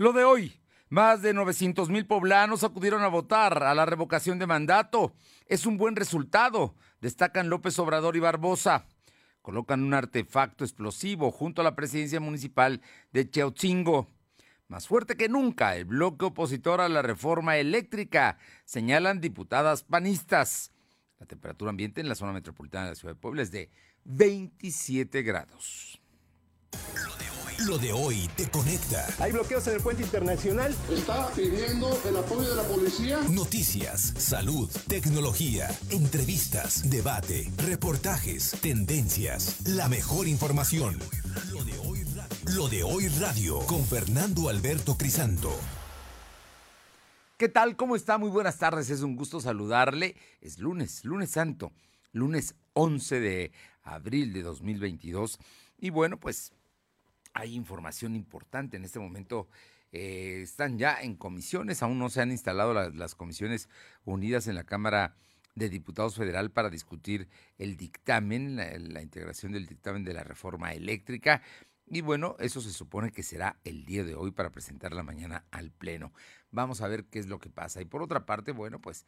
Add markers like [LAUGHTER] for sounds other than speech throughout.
Lo de hoy, más de 900 mil poblanos acudieron a votar a la revocación de mandato. Es un buen resultado, destacan López Obrador y Barbosa. Colocan un artefacto explosivo junto a la presidencia municipal de Cheotzingo. Más fuerte que nunca, el bloque opositor a la reforma eléctrica, señalan diputadas panistas. La temperatura ambiente en la zona metropolitana de la ciudad de Puebla es de 27 grados. Hoy te conecta. Hay bloqueos en el puente internacional. Está pidiendo el apoyo de la policía. Noticias, salud, tecnología, entrevistas, debate, reportajes, tendencias, la mejor información. Lo de hoy, Lo de hoy radio con Fernando Alberto Crisanto. ¿Qué tal? ¿Cómo está? Muy buenas tardes. Es un gusto saludarle. Es lunes, lunes santo, lunes 11 de abril de 2022. Y bueno, pues hay información importante en este momento. Eh, están ya en comisiones, aún no se han instalado las comisiones unidas en la Cámara de Diputados Federal para discutir el dictamen, la, integración del dictamen de la reforma eléctrica. Y bueno, eso se supone que será el día de hoy para presentarla mañana al Pleno. Vamos a ver qué es lo que pasa. Y por otra parte, bueno, pues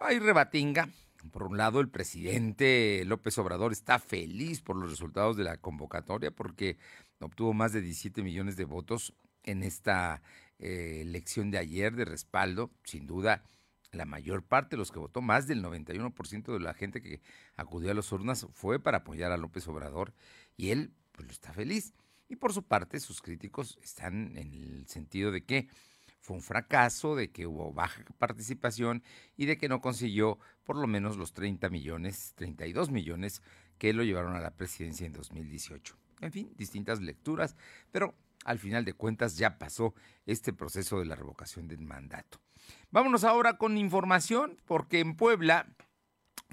hay rebatinga. Por un lado, el presidente López Obrador está feliz por los resultados de la convocatoria porque obtuvo más de 17 millones de votos en esta eh, elección de ayer de respaldo. Sin duda, la mayor parte de los que votó, más del 91% de la gente que acudió a las urnas fue para apoyar a López Obrador y él pues está feliz. Y por su parte, sus críticos están en el sentido de que fue un fracaso, de que hubo baja participación y de que no consiguió por lo menos los 30 millones, 32 millones que lo llevaron a la presidencia en 2018. En fin, distintas lecturas, pero al final de cuentas ya pasó este proceso de la revocación del mandato. Vámonos ahora con información, porque en Puebla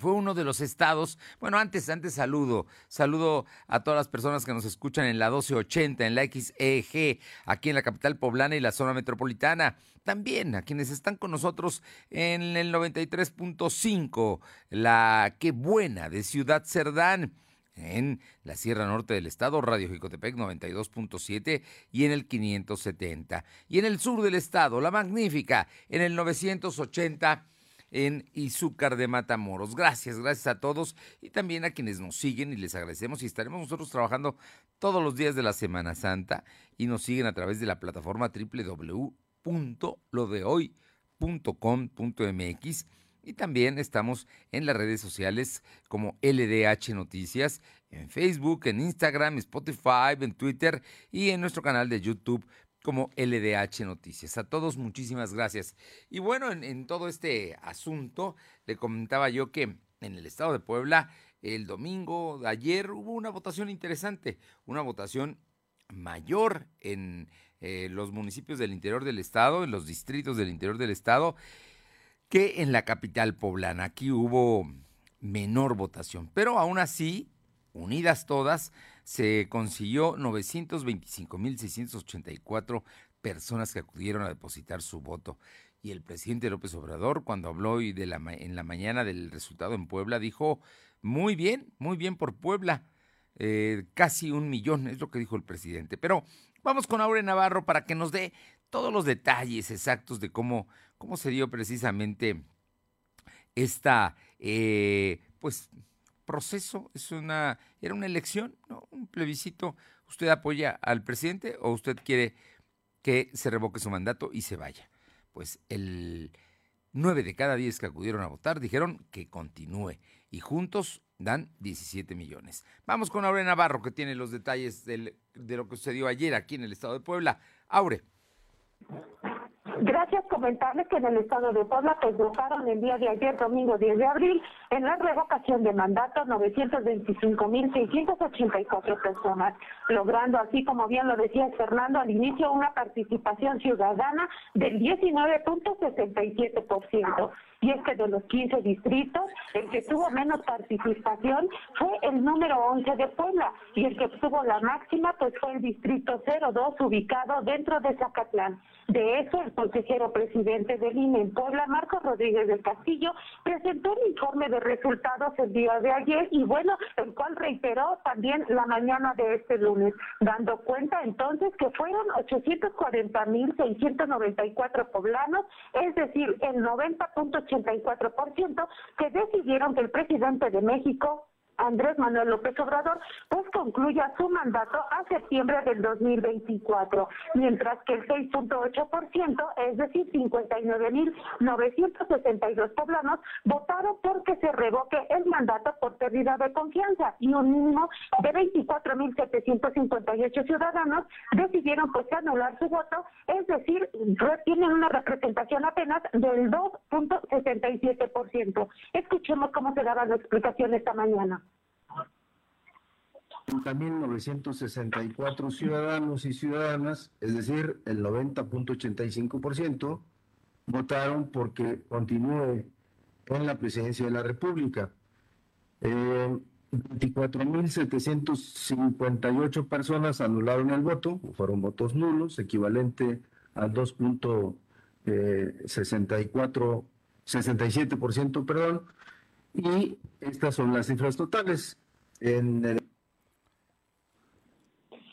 fue uno de los estados, bueno, antes, antes saludo, saludo a todas las personas que nos escuchan en la 1280, en la XEG, aquí en la capital poblana y la zona metropolitana. También a quienes están con nosotros en el 93.5, la Qué Buena de Ciudad Cerdán en la Sierra Norte del Estado, Radio Jicotepec 92.7 y en el 570. Y en el sur del Estado, La Magnífica, en el 980 en Izúcar de Matamoros. Gracias, gracias a todos y también a quienes nos siguen y les agradecemos y estaremos nosotros trabajando todos los días de la Semana Santa y nos siguen a través de la plataforma www.lodehoy.com.mx y también estamos en las redes sociales como LDH Noticias, en Facebook, en Instagram, Spotify, en Twitter y en nuestro canal de YouTube como LDH Noticias. A todos muchísimas gracias. Y bueno, en, todo este asunto, le comentaba yo que en el estado de Puebla, el domingo de ayer hubo una votación interesante, una votación mayor en eh, los municipios del interior del estado, en los distritos del interior del estado, que en la capital poblana. Aquí hubo menor votación, pero aún así, unidas todas, se consiguió 925.684 personas que acudieron a depositar su voto. Y el presidente López Obrador, cuando habló hoy de la, en la mañana del resultado en Puebla, dijo, muy bien, muy bien por Puebla, eh, casi un millón, es lo que dijo el presidente. Pero vamos con Aure Navarro para que nos dé todos los detalles exactos de cómo, cómo se dio precisamente esta, eh, pues, proceso, es una, era una elección, ¿no? un plebiscito. ¿Usted apoya al presidente o usted quiere que se revoque su mandato y se vaya? Pues el nueve de cada diez que acudieron a votar dijeron que continúe y juntos dan 17 millones. Vamos con Aure Navarro que tiene los detalles de lo que sucedió ayer aquí en el estado de Puebla. Aure. Gracias, comentarles que en el estado de Puebla pues votaron el día de ayer, domingo 10 de abril, en la revocación de mandato 925.684 personas, logrando así, como bien lo decía Fernando al inicio, una participación ciudadana del 19.67%. Y es que de los 15 distritos, el que tuvo menos participación fue el número 11 de Puebla y el que obtuvo la máxima pues fue el distrito 02 ubicado dentro de Zacatlán. De eso, el consejero presidente del INE en Puebla, Marcos Rodríguez del Castillo, presentó el informe de resultados el día de ayer y bueno, el cual reiteró también la mañana de este lunes, dando cuenta entonces que fueron 840.694 poblanos, es decir, el 90.84% que decidieron que el presidente de México Andrés Manuel López Obrador, pues concluya su mandato a septiembre del 2024, mientras que el 6.8%, es decir, 59.962 poblanos, votaron porque se revoque el mandato por pérdida de confianza y un mínimo de 24.758 ciudadanos decidieron pues anular su voto, es decir, tienen una representación apenas del 2.67%. Escuchemos cómo se daba la explicación esta mañana. 964 ciudadanos y ciudadanas, es decir, el 90.85%, votaron porque continúe en la presidencia de la República. Eh, 24.758 personas anularon el voto, fueron votos nulos, equivalente al 2.64, 67%, perdón, y estas son las cifras totales. En el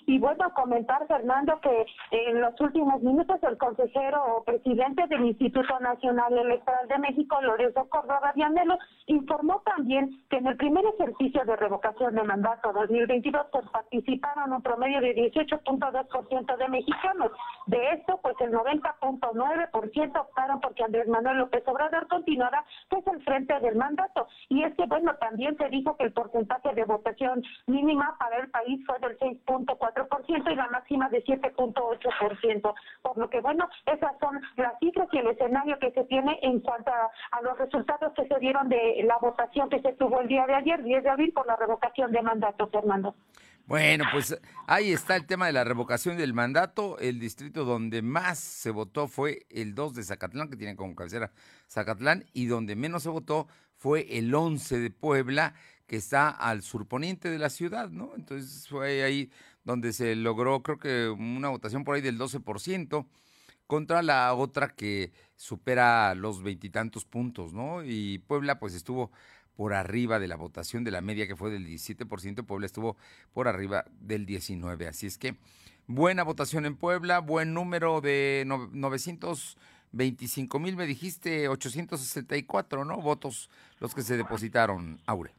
y vuelvo a comentar, Fernando, que en los últimos minutos el consejero o presidente del Instituto Nacional Electoral de México, Lorenzo Córdoba Vianelo, informó también que en el primer ejercicio de revocación de mandato 2022 pues, participaron un promedio de 18.2% de mexicanos. De esto, pues el 90.9% optaron porque Andrés Manuel López Obrador continuara pues al frente del mandato. Y es que, bueno, también se dijo que el porcentaje de votación mínima para el país fue del 6.4 y la máxima de 7.8%. Por lo que, bueno, esas son las cifras y el escenario que se tiene en cuanto a, los resultados que se dieron de la votación que se tuvo el día de ayer, 10 de abril, por la revocación de mandato, Fernando. Bueno, pues ahí está el tema de la revocación del mandato. El distrito donde más se votó fue el 2 de Zacatlán, que tiene como cabecera Zacatlán, y donde menos se votó fue el 11 de Puebla, que está al surponiente de la ciudad, ¿no? Entonces fue ahí donde se logró creo que una votación por ahí del 12% contra la otra que supera los veintitantos puntos, ¿no? Y Puebla pues estuvo por arriba de la votación de la media que fue del 17%, Puebla estuvo por arriba del 19%. Así es que buena votación en Puebla, buen número de 925 mil, me dijiste 864, ¿no? Votos los que se depositaron, Aure.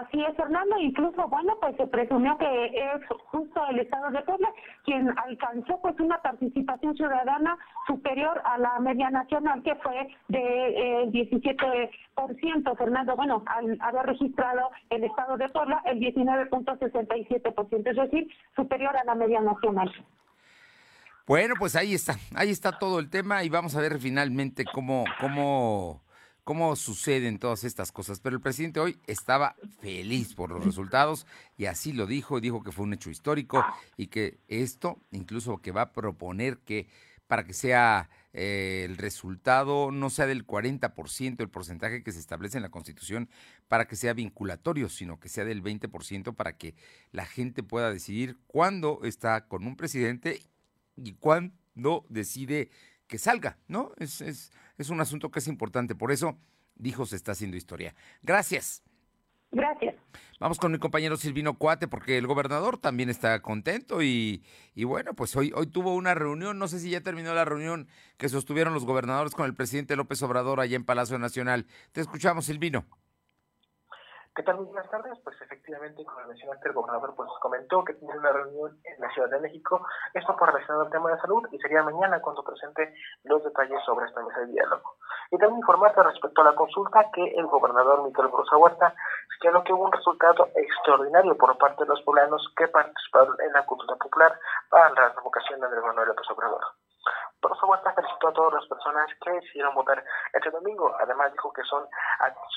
Así es, Fernando. Incluso, bueno, pues se presumió que es justo el Estado de Puebla quien alcanzó pues una participación ciudadana superior a la media nacional, que fue de eh, 17%, Fernando. Bueno, al haber registrado el Estado de Puebla el 19.67%, es decir, superior a la media nacional. Bueno, pues ahí está, ahí está todo el tema y vamos a ver finalmente cómo, cómo cómo suceden todas estas cosas. Pero el presidente hoy estaba feliz por los resultados y así lo dijo, dijo que fue un hecho histórico y que esto, incluso que va a proponer que para que sea eh, el resultado no sea del 40% el porcentaje que se establece en la Constitución para que sea vinculatorio, sino que sea del 20% para que la gente pueda decidir cuándo está con un presidente y cuándo decide que salga, ¿no? Es, es, es un asunto que es importante. Por eso, dijo, se está haciendo historia. Gracias. Gracias. Vamos con mi compañero Silvino Cuate, porque el gobernador también está contento y, y, bueno, pues hoy, hoy tuvo una reunión, no sé si ya terminó la reunión que sostuvieron los gobernadores con el presidente López Obrador allá en Palacio Nacional. Te escuchamos, Silvino. ¿Qué tal? Buenas tardes. Pues efectivamente, como mencionaste, el gobernador pues comentó que tiene una reunión en la Ciudad de México, esto por relacionado al tema de salud, y sería mañana cuando presente los detalles sobre esta mesa de diálogo. Y también informarte respecto a la consulta que el gobernador Miguel Brusa Huerta señaló que hubo un resultado extraordinario por parte de los poblanos que participaron en la cultura popular para la revocación de Andrés Manuel López Obrador. Por eso Huerta felicitó a todas las personas que decidieron votar este domingo. Además dijo que son,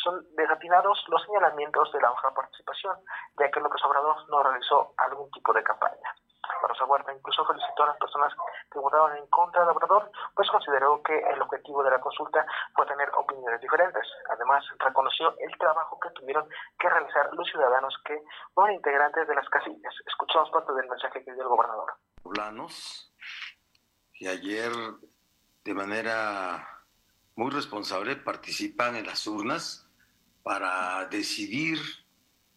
son desatinados los señalamientos de la baja participación, ya que López Obrador no realizó algún tipo de campaña. Rosa Huerta incluso felicitó a las personas que votaron en contra de Obrador, pues consideró que el objetivo de la consulta fue tener opiniones diferentes. Además, reconoció el trabajo que tuvieron que realizar los ciudadanos que fueron integrantes de las casillas. Escuchamos parte del mensaje que dio el gobernador. Poblanos y ayer de manera muy responsable participan en las urnas para decidir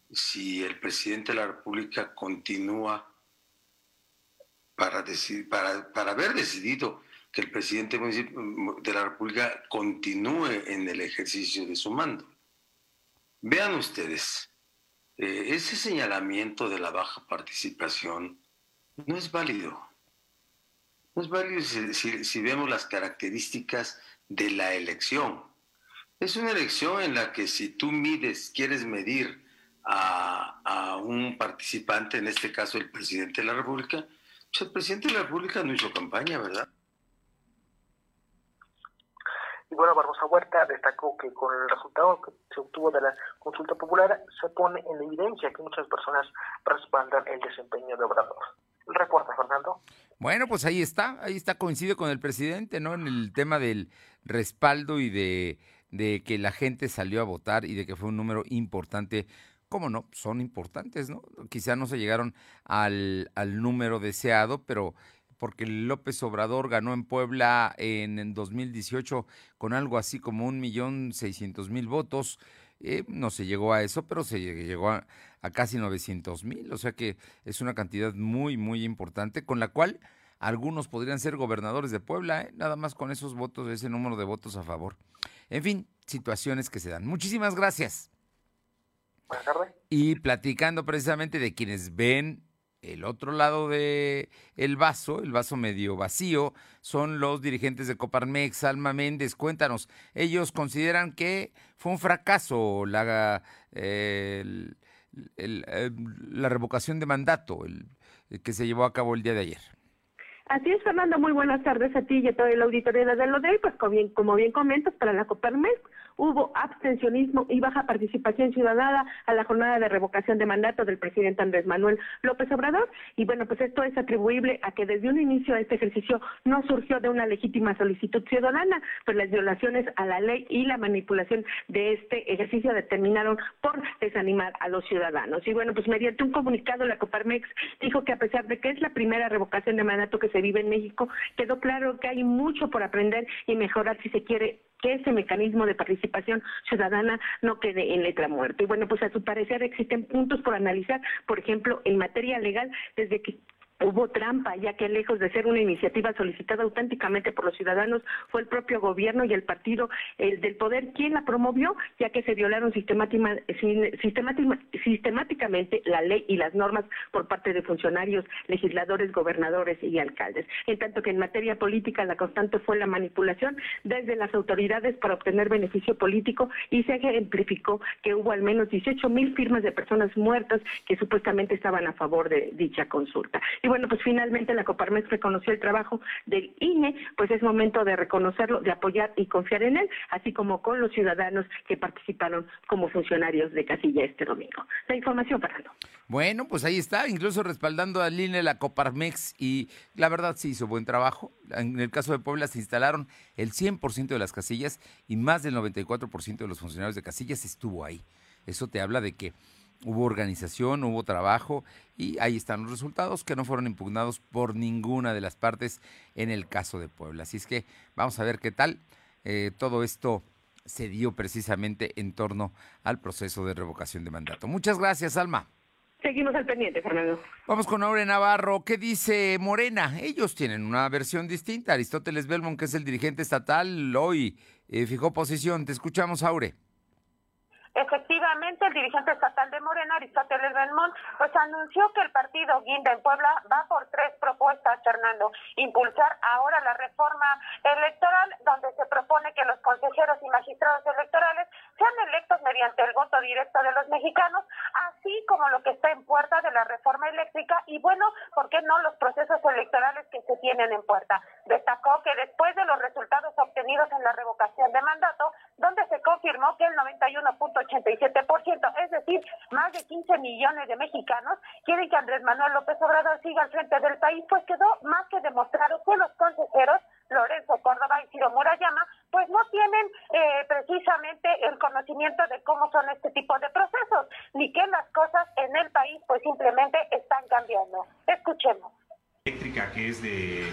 si el presidente de la República continúa para, para, para haber decidido que el presidente de la República continúe en el ejercicio de su mando. Vean ustedes, eh, ese señalamiento de la baja participación no es válido. Es válido si, vemos las características de la elección. Es una elección en la que si tú mides, quieres medir a, a, un participante, en este caso el presidente de la República, pues el presidente de la República no hizo campaña, ¿verdad? Y bueno, Barbosa Huerta destacó que con el resultado que se obtuvo de la consulta popular se pone en evidencia que muchas personas respaldan el desempeño de Obrador. El reporte, Fernando. Bueno, pues ahí está, ahí está, coincide con el presidente, ¿no? En el tema del respaldo y de, que la gente salió a votar y de que fue un número importante cómo no, son importantes, ¿no? Quizá no se llegaron al, al, número deseado, pero porque López Obrador ganó en Puebla en, en 2018 con algo así como un millón seiscientos mil votos. Eh, no se llegó a eso, pero se llegó a, casi 900 mil, o sea que es una cantidad muy, muy importante, con la cual algunos podrían ser gobernadores de Puebla, ¿eh? nada más con esos votos, ese número de votos a favor. En fin, situaciones que se dan. Muchísimas gracias. Buenas tardes. Y platicando precisamente de quienes ven el otro lado de el vaso, el vaso medio vacío, son los dirigentes de Coparmex, Alma Méndez. Cuéntanos, ellos consideran que fue un fracaso la, eh, la revocación de mandato el, que se llevó a cabo el día de ayer. Así es, Fernando. Muy buenas tardes a ti y a toda la auditoría de lo de hoy. Pues como bien, como bien comentas, para la Coparmex hubo abstencionismo y baja participación ciudadana a la jornada de revocación de mandato del presidente Andrés Manuel López Obrador. Y bueno, pues esto es atribuible a que desde un inicio este ejercicio no surgió de una legítima solicitud ciudadana, pues las violaciones a la ley y la manipulación de este ejercicio determinaron por desanimar a los ciudadanos. Y bueno, pues mediante un comunicado la Coparmex dijo que a pesar de que es la primera revocación de mandato que se vive en México, quedó claro que hay mucho por aprender y mejorar si se quiere que ese mecanismo de participación ciudadana no quede en letra muerta. Y bueno, pues a su parecer existen puntos por analizar, por ejemplo, en materia legal, desde que Hubo trampa, ya que lejos de ser una iniciativa solicitada auténticamente por los ciudadanos, fue el propio gobierno y el partido el del poder quien la promovió, ya que se violaron sistemáticamente la ley y las normas por parte de funcionarios, legisladores, gobernadores y alcaldes. En tanto que en materia política la constante fue la manipulación desde las autoridades para obtener beneficio político y se ejemplificó que hubo al menos 18 mil firmas de personas muertas que supuestamente estaban a favor de dicha consulta. Y bueno, pues finalmente la Coparmex reconoció el trabajo del INE, pues es momento de reconocerlo, de apoyar y confiar en él, así como con los ciudadanos que participaron como funcionarios de casilla este domingo. La información, Fernando. Bueno, pues ahí está, incluso respaldando al INE la Coparmex y la verdad sí hizo buen trabajo. En el caso de Puebla se instalaron el 100% de las casillas y más del 94% de los funcionarios de casillas estuvo ahí. Eso te habla de que hubo organización, hubo trabajo y ahí están los resultados que no fueron impugnados por ninguna de las partes en el caso de Puebla. Así es que vamos a ver qué tal eh, todo esto se dio precisamente en torno al proceso de revocación de mandato. Muchas gracias, Alma. Seguimos al pendiente, Fernando. Vamos con Aure Navarro. ¿Qué dice Morena? Ellos tienen una versión distinta. Aristóteles Belmont, que es el dirigente estatal, hoy eh, fijó posición. Te escuchamos, Aure. Efectivamente, el dirigente estatal de Morena, Aristóteles Belmont, pues anunció que el partido Guinda en Puebla va por tres propuestas, Fernando. Impulsar ahora la reforma electoral, donde se propone que los consejeros y magistrados electorales sean electos mediante el voto directo de los mexicanos, así como lo que está en puerta de la reforma eléctrica y, bueno, ¿por qué no los procesos electorales que se tienen en puerta? Destacó que después de los resultados obtenidos en la revocación de mandato, donde se confirmó que el 91. 87%, es decir, más de 15 millones de mexicanos quieren que Andrés Manuel López Obrador siga al frente del país, pues quedó más que demostrado que los consejeros Lorenzo Córdoba y Ciro Murayama, pues no tienen eh, precisamente el conocimiento de cómo son este tipo de procesos, ni que las cosas en el país pues simplemente están cambiando. Escuchemos eléctrica que es de,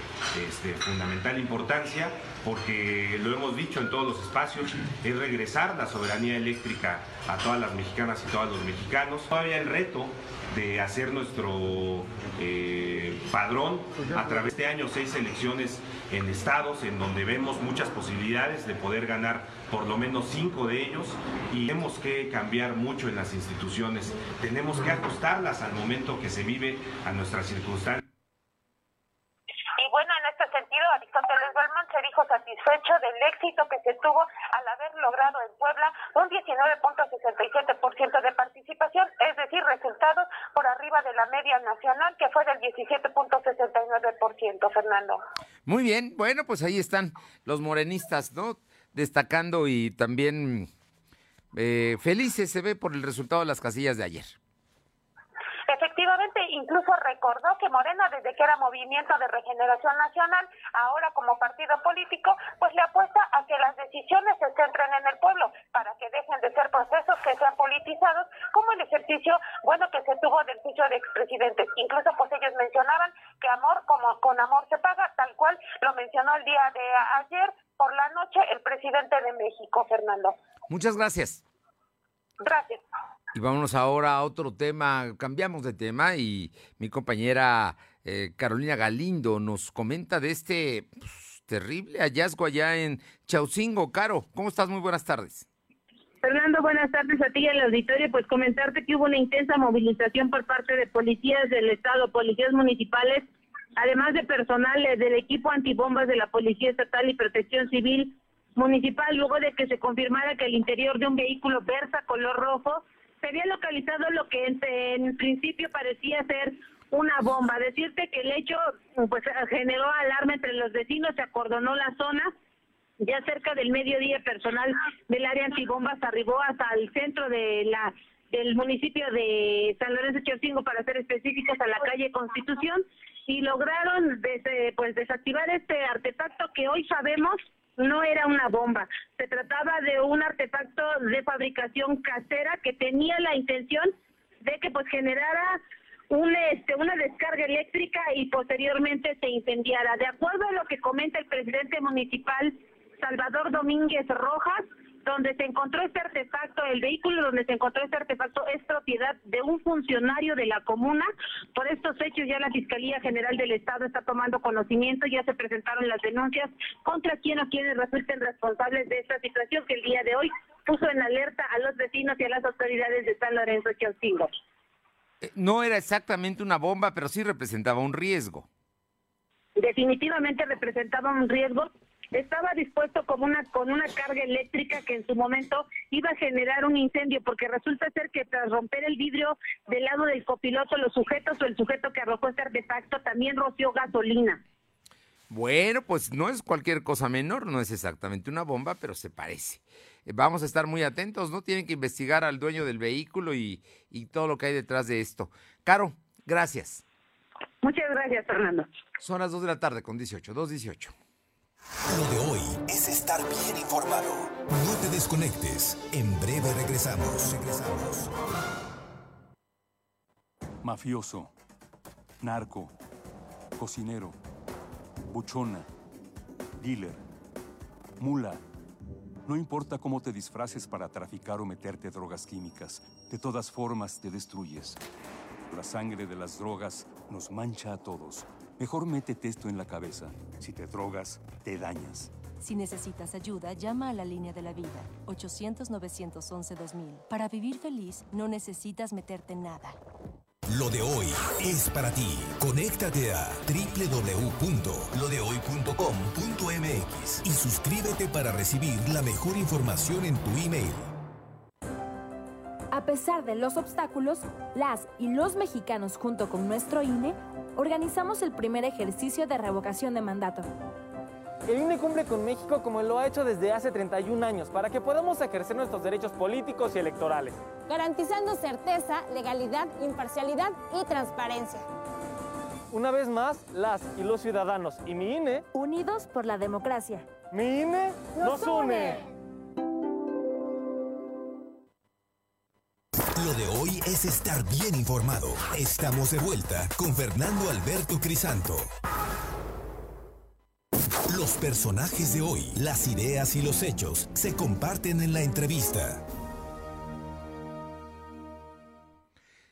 de fundamental importancia porque lo hemos dicho en todos los espacios, es regresar la soberanía eléctrica a todas las mexicanas y todos los mexicanos. Todavía el reto de hacer nuestro eh, padrón a través de años seis elecciones en estados en donde vemos muchas posibilidades de poder ganar por lo menos cinco de ellos y tenemos que cambiar mucho en las instituciones, tenemos que ajustarlas al momento que se vive a nuestras circunstancias. Y bueno, en este sentido, Aristóteles Belmont se dijo satisfecho del éxito que se tuvo al haber logrado en Puebla un 19.67% de participación, es decir, resultados por arriba de la media nacional, que fue del 17.69%, Fernando. Muy bien, bueno, pues ahí están los morenistas, ¿no? Destacando y también eh, felices se ve por el resultado de las casillas de ayer. Incluso recordó que Morena, desde que era Movimiento de Regeneración Nacional, ahora como partido político, pues le apuesta a que las decisiones se centren en el pueblo, para que dejen de ser procesos que sean politizados, como el ejercicio, bueno, que se tuvo del juicio de expresidentes. Incluso, pues ellos mencionaban que amor como con amor se paga, tal cual lo mencionó el día de ayer por la noche el presidente de México, Fernando. Muchas gracias. Gracias. Y vámonos ahora a otro tema, cambiamos de tema y mi compañera eh, Carolina Galindo nos comenta de este pues, terrible hallazgo allá en Chaucingo. Caro, ¿cómo estás? Muy buenas tardes. Fernando, buenas tardes a ti y al auditorio. Pues comentarte que hubo una intensa movilización por parte de policías del Estado, policías municipales, además de personal del equipo antibombas de la Policía Estatal y Protección Civil Municipal, luego de que se confirmara que el interior de un vehículo Versa color rojo se había localizado lo que en, principio parecía ser una bomba. Decirte que el hecho pues generó alarma entre los vecinos, se acordonó la zona. Ya cerca del mediodía, personal del área antibombas arribó hasta el centro de la del municipio de San Lorenzo Chaucingo, para ser específicos, a la calle Constitución, y lograron pues desactivar este artefacto que hoy sabemos no era una bomba, se trataba de un artefacto de fabricación casera que tenía la intención de que pues generara un, este, una descarga eléctrica y posteriormente se incendiara. De acuerdo a lo que comenta el presidente municipal Salvador Domínguez Rojas, donde se encontró este artefacto, el vehículo donde se encontró este artefacto es propiedad de un funcionario de la comuna. Por estos hechos ya la Fiscalía General del Estado está tomando conocimiento, ya se presentaron las denuncias contra quien o quienes resulten responsables de esta situación que el día de hoy puso en alerta a los vecinos y a las autoridades de San Lorenzo Chaucingo. Eh, no era exactamente una bomba, pero sí representaba un riesgo. Definitivamente representaba un riesgo estaba dispuesto como una con una carga eléctrica que en su momento iba a generar un incendio porque resulta ser que tras romper el vidrio del lado del copiloto los sujetos o el sujeto que arrojó este artefacto también roció gasolina. Bueno, pues no es cualquier cosa menor, no es exactamente una bomba, pero se parece. Eh, vamos a estar muy atentos, ¿no? Tienen que investigar al dueño del vehículo y, y todo lo que hay detrás de esto. Caro, gracias. Muchas gracias, Fernando. Son las 2 de la tarde con 18, 2.18. Lo de hoy es estar bien informado. No te desconectes. En breve regresamos. Regresamos. Mafioso, narco, cocinero, buchona, dealer, mula. No importa cómo te disfraces para traficar o meterte drogas químicas, de todas formas te destruyes. La sangre de las drogas nos mancha a todos Mejor métete esto en la cabeza. Si te drogas, te dañas. Si necesitas ayuda, llama a la línea de la vida, 800-911-2000. Para vivir feliz, no necesitas meterte en nada. Lo de hoy es para ti. Conéctate a www.lodehoy.com.mx y suscríbete para recibir la mejor información en tu email. A pesar de los obstáculos, las y los mexicanos junto con nuestro INE organizamos el primer ejercicio de revocación de mandato. El INE cumple con México como lo ha hecho desde hace 31 años para que podamos ejercer nuestros derechos políticos y electorales. Garantizando certeza, legalidad, imparcialidad y transparencia. Una vez más, las y los ciudadanos y mi INE... Unidos por la democracia. Mi INE nos, une. Lo de hoy es estar bien informado. Estamos de vuelta con Fernando Alberto Crisanto. Los personajes de hoy, las ideas y los hechos se comparten en la entrevista.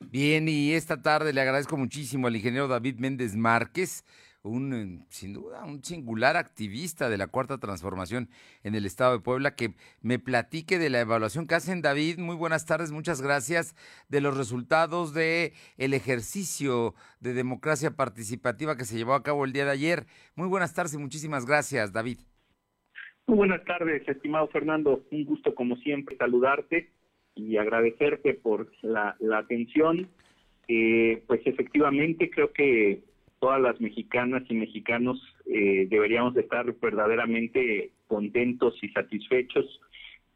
Bien, y esta tarde le agradezco muchísimo al ingeniero David Méndez Márquez, un, eh, sin duda, un singular activista de la Cuarta Transformación en el Estado de Puebla, que me platique de la evaluación que hacen. David, muy buenas tardes, muchas gracias, de los resultados de el ejercicio de democracia participativa que se llevó a cabo el día de ayer. Muy buenas tardes y muchísimas gracias, David. Muy buenas tardes, estimado Fernando. Un gusto, como siempre, saludarte y agradecerte por la, atención. Eh, pues efectivamente creo que todas las mexicanas y mexicanos eh, deberíamos de estar verdaderamente contentos y satisfechos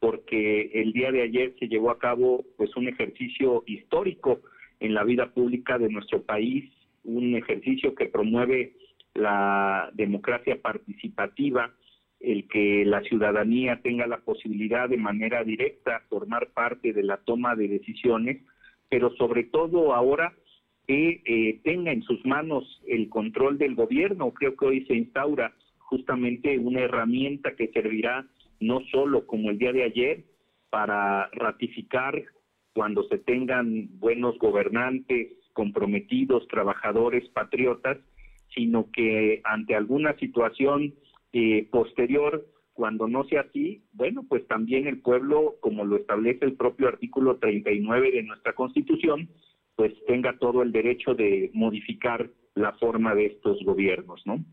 porque el día de ayer se llevó a cabo pues un ejercicio histórico en la vida pública de nuestro país, un ejercicio que promueve la democracia participativa, el que la ciudadanía tenga la posibilidad de manera directa formar parte de la toma de decisiones, pero sobre todo ahora que eh, tenga en sus manos el control del gobierno. Creo que hoy se instaura justamente una herramienta que servirá no solo como el día de ayer para ratificar cuando se tengan buenos gobernantes, comprometidos, trabajadores, patriotas, sino que ante alguna situación eh, posterior, cuando no sea así, bueno, pues también el pueblo, como lo establece el propio artículo 39 de nuestra Constitución, pues tenga todo el derecho de modificar la forma de estos gobiernos, ¿no?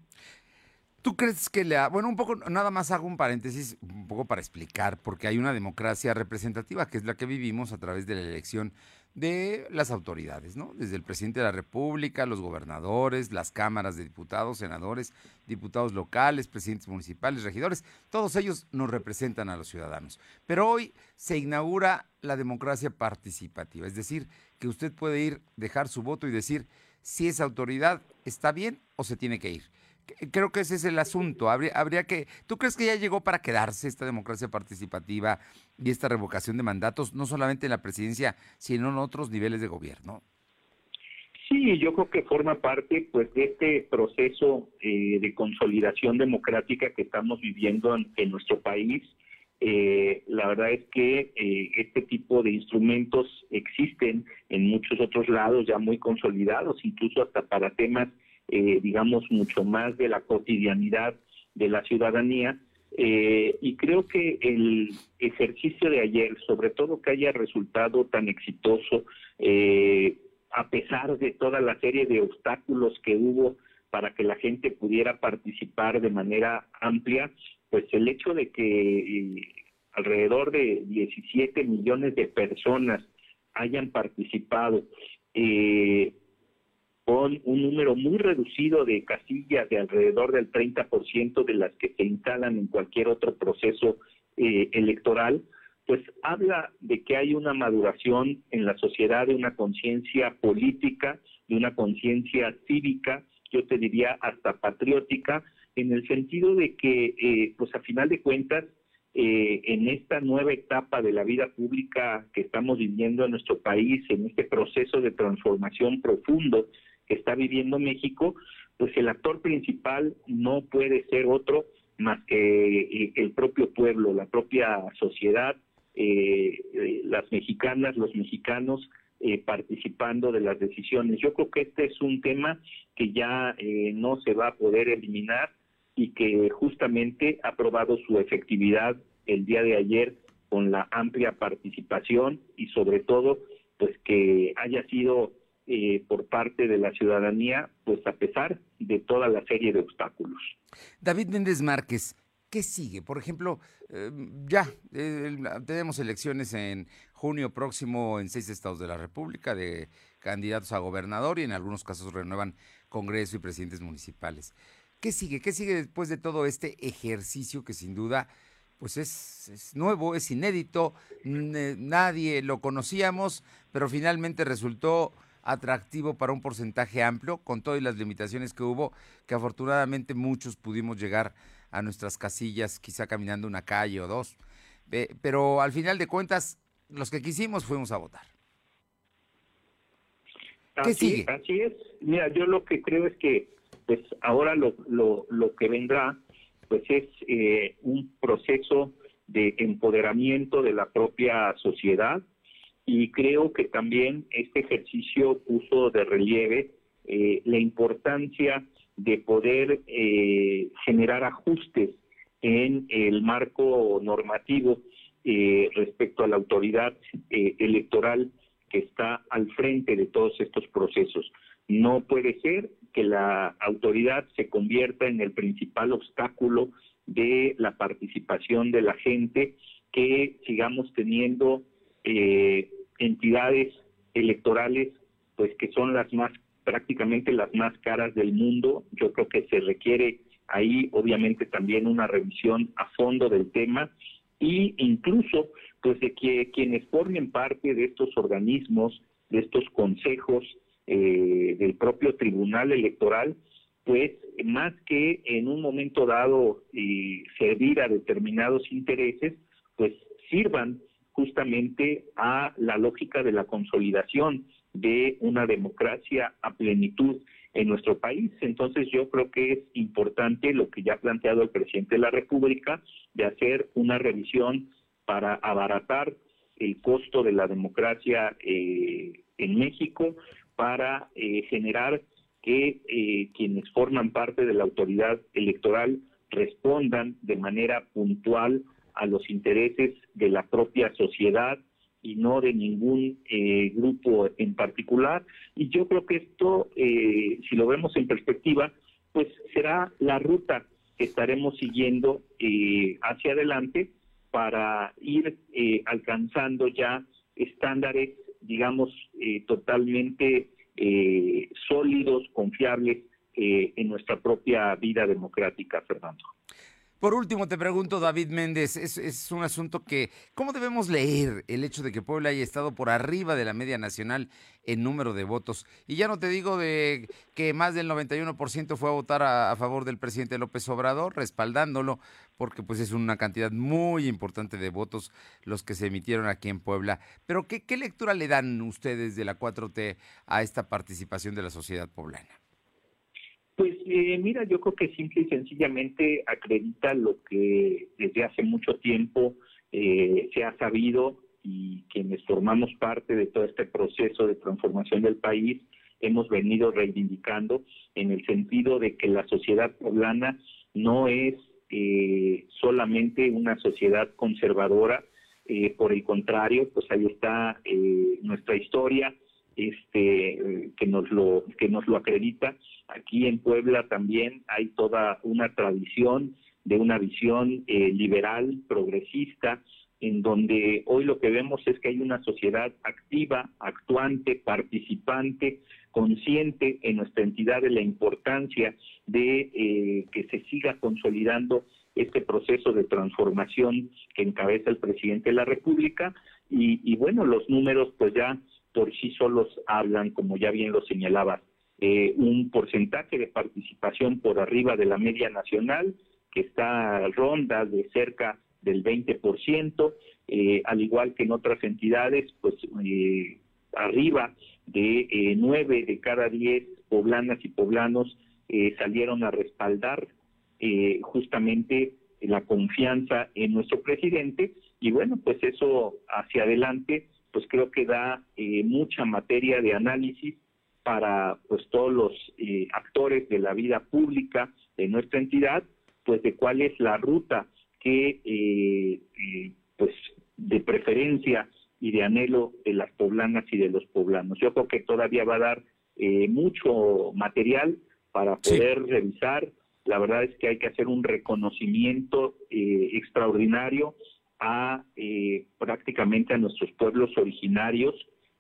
¿Tú crees que le ha... Bueno, un poco, nada más hago un paréntesis, un poco para explicar, porque hay una democracia representativa, que es la que vivimos a través de la elección de las autoridades, ¿no? Desde el presidente de la República, los gobernadores, las cámaras de diputados, senadores, diputados locales, presidentes municipales, regidores, todos ellos nos representan a los ciudadanos. Pero hoy se inaugura la democracia participativa, es decir, que usted puede ir, dejar su voto y decir si esa autoridad está bien o se tiene que ir. Creo que ese es el asunto. Habría, habría que. ¿Tú crees que ya llegó para quedarse esta democracia participativa y esta revocación de mandatos, no solamente en la presidencia, sino en otros niveles de gobierno? Sí, yo creo que forma parte pues de este proceso eh, de consolidación democrática que estamos viviendo en, nuestro país. Eh, la verdad es que eh, este tipo de instrumentos existen en muchos otros lados ya muy consolidados, incluso hasta para temas eh, digamos, mucho más de la cotidianidad de la ciudadanía. Eh, y creo que el ejercicio de ayer, sobre todo que haya resultado tan exitoso, a pesar de toda la serie de obstáculos que hubo para que la gente pudiera participar de manera amplia, pues el hecho de que alrededor de 17 millones de personas hayan participado, eh, con un número muy reducido de casillas de alrededor del 30% de las que se instalan en cualquier otro proceso eh, electoral, pues habla de que hay una maduración en la sociedad de una conciencia política, de una conciencia cívica, yo te diría hasta patriótica, en el sentido de que, eh, pues a final de cuentas, eh, en esta nueva etapa de la vida pública que estamos viviendo en nuestro país, en este proceso de transformación profundo que está viviendo México, pues el actor principal no puede ser otro más que eh, el propio pueblo, la propia sociedad, eh, eh, las mexicanas, los mexicanos participando de las decisiones. Yo creo que este es un tema que ya no se va a poder eliminar y que justamente ha probado su efectividad el día de ayer con la amplia participación y sobre todo pues que haya sido eh, por parte de la ciudadanía, pues a pesar de toda la serie de obstáculos. David Méndez Márquez, ¿qué sigue? Por ejemplo, eh, ya tenemos elecciones en junio próximo en seis estados de la República de candidatos a gobernador y en algunos casos renuevan Congreso y presidentes municipales. ¿Qué sigue? ¿Qué sigue después de todo este ejercicio que sin duda pues es, es, nuevo, es inédito, nadie lo conocíamos, pero finalmente resultó atractivo para un porcentaje amplio, con todas las limitaciones que hubo, que afortunadamente muchos pudimos llegar a nuestras casillas, quizá caminando una calle o dos. Pero al final de cuentas, los que quisimos fuimos a votar. ¿Qué así, sigue? Así es. Mira, yo lo que creo es que pues ahora lo, lo, que vendrá pues es eh, un proceso de empoderamiento de la propia sociedad y creo que también este ejercicio puso de relieve eh, la importancia de poder eh, generar ajustes en el marco normativo eh, respecto a la autoridad electoral que está al frente de todos estos procesos. No puede ser que la autoridad se convierta en el principal obstáculo de la participación de la gente, que sigamos teniendo eh, entidades electorales, pues que son las más, prácticamente las más caras del mundo. Yo creo que se requiere ahí, obviamente, también una revisión a fondo del tema y incluso, pues, de que quienes formen parte de estos organismos, de estos consejos eh, del propio Tribunal Electoral, pues más que en un momento dado eh, servir a determinados intereses, pues sirvan justamente a la lógica de la consolidación de una democracia a plenitud en nuestro país. Entonces yo creo que es importante lo que ya ha planteado el presidente de la República de hacer una revisión para abaratar el costo de la democracia eh, en México, para eh, generar que eh, quienes forman parte de la autoridad electoral respondan de manera puntual a los intereses de la propia sociedad y no de ningún eh, grupo en particular. Y yo creo que esto, eh, si lo vemos en perspectiva, pues será la ruta que estaremos siguiendo eh, hacia adelante para ir alcanzando ya estándares, digamos, totalmente sólidos, confiables en nuestra propia vida democrática, Fernando. Por último, te pregunto, David Méndez, es, un asunto que, ¿cómo debemos leer el hecho de que Puebla haya estado por arriba de la media nacional en número de votos? Y ya no te digo de que más del 91% fue a votar a, favor del presidente López Obrador, respaldándolo, porque pues es una cantidad muy importante de votos los que se emitieron aquí en Puebla. Pero, ¿qué, qué lectura le dan ustedes de la 4T a esta participación de la sociedad poblana? Pues eh, mira, yo creo que simple y sencillamente acredita lo que desde hace mucho tiempo eh, se ha sabido y quienes formamos parte de todo este proceso de transformación del país hemos venido reivindicando en el sentido de que la sociedad poblana no es eh, solamente una sociedad conservadora, por el contrario, pues ahí está nuestra historia, este que nos lo que nos lo acredita. Aquí en Puebla también hay toda una tradición de una visión eh, liberal progresista en donde hoy lo que vemos es que hay una sociedad activa, actuante, participante, consciente en nuestra entidad de la importancia de eh, que se siga consolidando este proceso de transformación que encabeza el presidente de la República. Y, y bueno, los números pues ya por sí solos hablan, como ya bien lo señalaba, eh, un porcentaje de participación por arriba de la media nacional, que está ronda de cerca del 20%, eh, al igual que en otras entidades, pues eh, arriba de nueve de cada diez poblanas y poblanos salieron a respaldar justamente la confianza en nuestro presidente. Y bueno, pues eso hacia adelante pues creo que da eh, mucha materia de análisis para pues todos los eh, actores de la vida pública de nuestra entidad, pues de cuál es la ruta que eh, pues de preferencia y de anhelo de las poblanas y de los poblanos. Yo creo que todavía va a dar mucho material para poder revisar. La verdad es que hay que hacer un reconocimiento extraordinario a eh, prácticamente a nuestros pueblos originarios,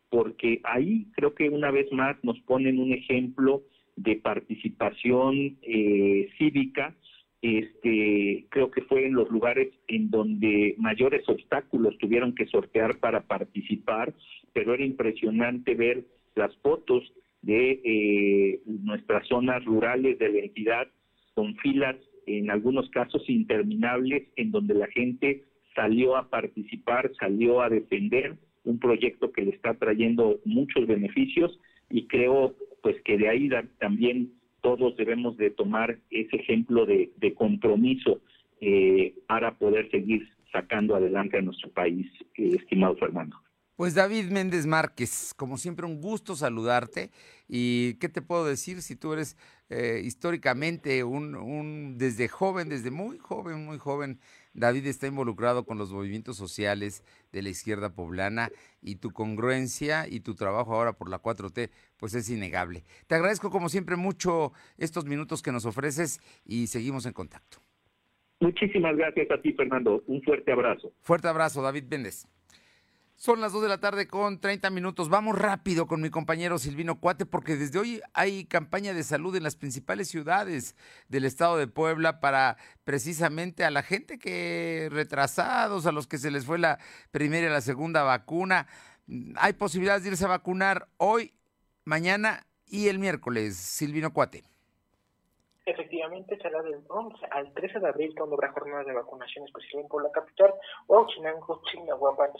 porque ahí creo que una vez más nos ponen un ejemplo de participación eh, cívica. Este, creo que fue en los lugares en donde mayores obstáculos tuvieron que sortear para participar, pero era impresionante ver las fotos de eh, nuestras zonas rurales de la entidad con filas en algunos casos interminables en donde la gente salió a participar, salió a defender un proyecto que le está trayendo muchos beneficios y creo pues que de ahí también todos debemos de tomar ese ejemplo de, compromiso eh, para poder seguir sacando adelante a nuestro país, eh, estimado Fernando. Pues David Méndez Márquez, como siempre un gusto saludarte y qué te puedo decir si tú eres eh, históricamente un, un, desde joven, desde muy joven, muy joven, David está involucrado con los movimientos sociales de la izquierda poblana y tu congruencia y tu trabajo ahora por la 4T pues es innegable. Te agradezco como siempre mucho estos minutos que nos ofreces y seguimos en contacto. Muchísimas gracias a ti, Fernando. Un fuerte abrazo. Fuerte abrazo, David Méndez. Son las 2 de la tarde con 30 minutos. Vamos rápido con mi compañero Silvino Cuate porque desde hoy hay campaña de salud en las principales ciudades del estado de Puebla para precisamente a la gente que retrasados, a los que se les fue la primera y la segunda vacuna. Hay posibilidades de irse a vacunar hoy, mañana y el miércoles. Silvino Cuate. Efectivamente, será del 11 al 13 de abril cuando habrá jornadas de vacunación especial por la capital, Huachinango, Chignahuapan,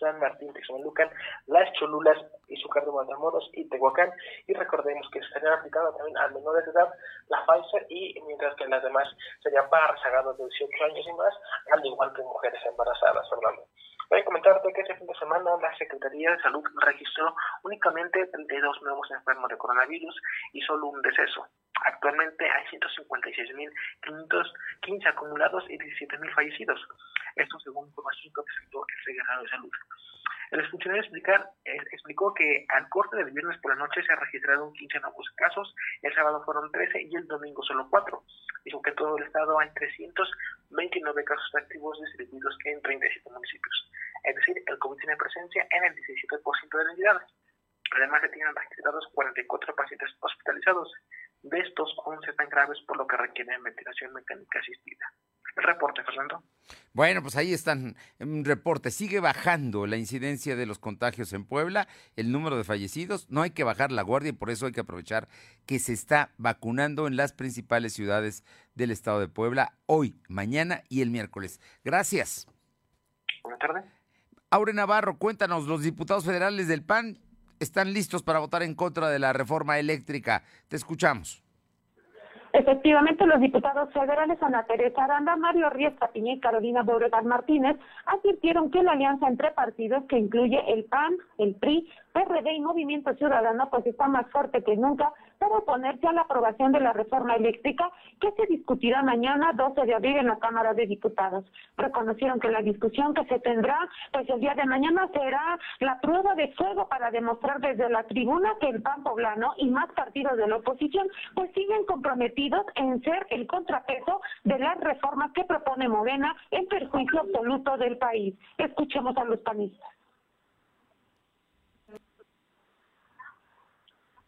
San Martín, Texmelucan, Las Cholulas, Izucar de Matamoros y Tehuacán. Y recordemos que será aplicada también a menores de edad la Pfizer y mientras que las demás serían para rezagados de 18 años y más, al igual que mujeres embarazadas, Fernando. Voy a comentarte que este fin de semana la Secretaría de Salud registró únicamente 32 nuevos enfermos de coronavirus y solo un deceso. Actualmente hay 156.515 acumulados y 17.000 fallecidos. Esto según información que presentó el secretario de Salud. El funcionario explicar, eh, explicó que al corte del viernes por la noche se registraron 15 nuevos casos, el sábado fueron 13 y el domingo solo 4. Dijo que todo el estado hay 329 casos activos distribuidos en 37 municipios. Es decir, el COVID tiene presencia en el 17% de las entidades. Además, se tienen registrados 44 pacientes hospitalizados. De estos, 11 están graves, por lo que requieren ventilación mecánica asistida. El reporte, Fernando. Bueno, pues ahí están un reporte. Sigue bajando la incidencia de los contagios en Puebla, el número de fallecidos. No hay que bajar la guardia y por eso hay que aprovechar que se está vacunando en las principales ciudades del estado de Puebla hoy, mañana y el miércoles. Gracias. Buenas tardes. Aure Navarro, cuéntanos, los diputados federales del PAN están listos para votar en contra de la reforma eléctrica. Te escuchamos. Efectivamente, los diputados federales Ana Teresa Aranda, Mario Riestra Piña y Carolina Beauregard Martínez advirtieron que la alianza entre partidos que incluye el PAN, el PRI, PRD y Movimiento Ciudadano pues está más fuerte que nunca oponerse a la aprobación de la reforma eléctrica que se discutirá mañana 12 de abril en la Cámara de Diputados. Reconocieron que la discusión que se tendrá pues el día de mañana será la prueba de fuego para demostrar desde la tribuna que el PAN poblano y más partidos de la oposición pues siguen comprometidos en ser el contrapeso de las reformas que propone Morena en perjuicio absoluto del país. Escuchemos a los panistas.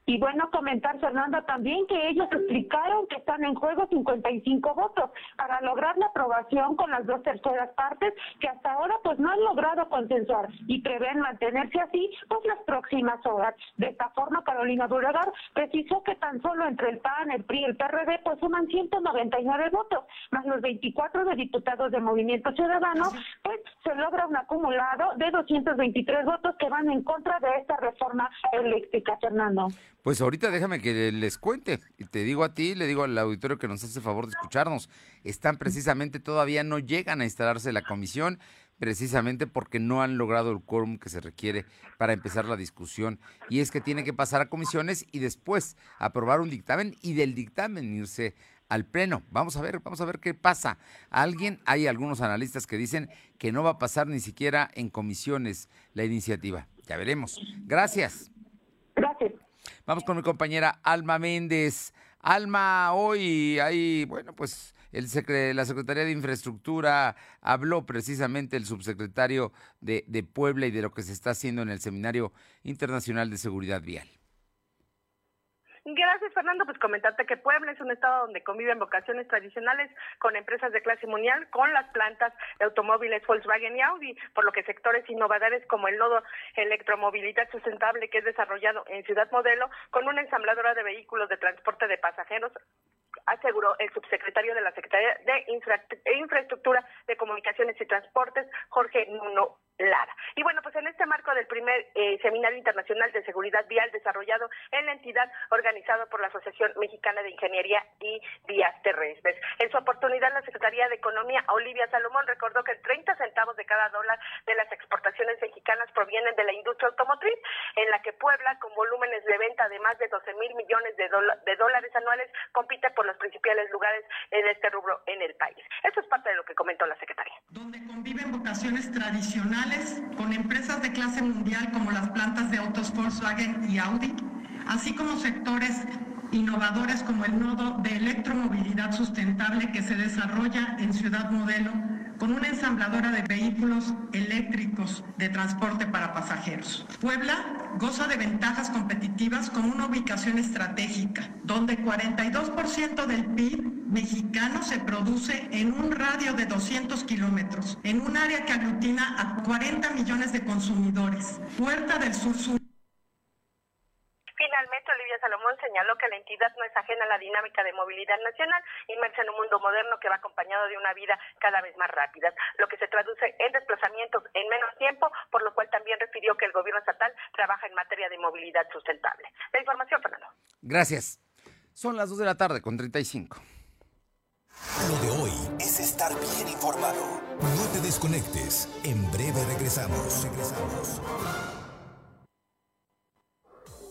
Y bueno, comentar, Fernanda, también que ellos explicaron que están en juego 55 votos para lograr la aprobación con las dos terceras partes que hasta ahora pues no han logrado consensuar y prevén mantenerse así pues las próximas horas. De esta forma, Carolina Duragar precisó que tan solo entre el PAN, el PRI y el PRD pues suman 199 votos, más los 24 de diputados de Movimiento Ciudadano, pues se logra un acumulado de 223 votos que van en contra de esta reforma eléctrica, Fernando. Pues ahorita déjame que les cuente. Y te digo a ti, le digo al auditorio que nos hace favor de escucharnos. Están precisamente, todavía no llegan a instalarse la comisión, precisamente porque no han logrado el quórum que se requiere para empezar la discusión. Y es que tiene que pasar a comisiones y después aprobar un dictamen y del dictamen irse al pleno. Vamos a ver, vamos a ver qué pasa. Alguien, hay algunos analistas que dicen que no va a pasar ni siquiera en comisiones la iniciativa. Ya veremos. Gracias. Gracias. Vamos con mi compañera Alma Méndez. Alma, hoy hay, bueno, pues el la Secretaría de Infraestructura habló precisamente el subsecretario de Puebla y de lo que se está haciendo en el Seminario Internacional de Seguridad Vial. Gracias, Fernando. Pues comentarte que Puebla es un estado donde conviven vocaciones tradicionales con empresas de clase mundial, con las plantas de automóviles Volkswagen y Audi, por lo que sectores innovadores como el nodo electromovilidad sustentable que es desarrollado en Ciudad Modelo con una ensambladora de vehículos de transporte de pasajeros aseguró el subsecretario de la Secretaría de Infraestructura de Comunicaciones y Transportes, Jorge Nuno Lara. Y bueno, pues en este marco del primer eh, Seminario Internacional de Seguridad Vial desarrollado en la entidad organizado por la Asociación Mexicana de Ingeniería y Vías Terrestres. En su oportunidad, la Secretaría de Economía, Olivia Salomón, recordó que 30 centavos de cada dólar de las exportaciones mexicanas provienen de la industria automotriz, en la que Puebla, con volúmenes de venta de más de 12 mil millones de, de dólares anuales, compite por los principales lugares en este rubro en el país. Eso es parte de lo que comentó la secretaria. Donde conviven vocaciones tradicionales con empresas de clase mundial como las plantas de autos Volkswagen y Audi, así como sectores innovadores como el nodo de electromovilidad sustentable que se desarrolla en Ciudad Modelo con una ensambladora de vehículos eléctricos de transporte para pasajeros. Puebla goza de ventajas competitivas con una ubicación estratégica, donde 42% del PIB mexicano se produce en un radio de 200 kilómetros, en un área que aglutina a 40 millones de consumidores. Puerta del Sur Sur Salomón señaló que la entidad no es ajena a la dinámica de movilidad nacional, inmersa en un mundo moderno que va acompañado de una vida cada vez más rápida, lo que se traduce en desplazamientos en menos tiempo, por lo cual también refirió que el gobierno estatal trabaja en materia de movilidad sustentable. La información, Fernando. Gracias. Son las 2 de la tarde con 35. Lo de hoy es estar bien informado. No te desconectes. En breve regresamos. Regresamos.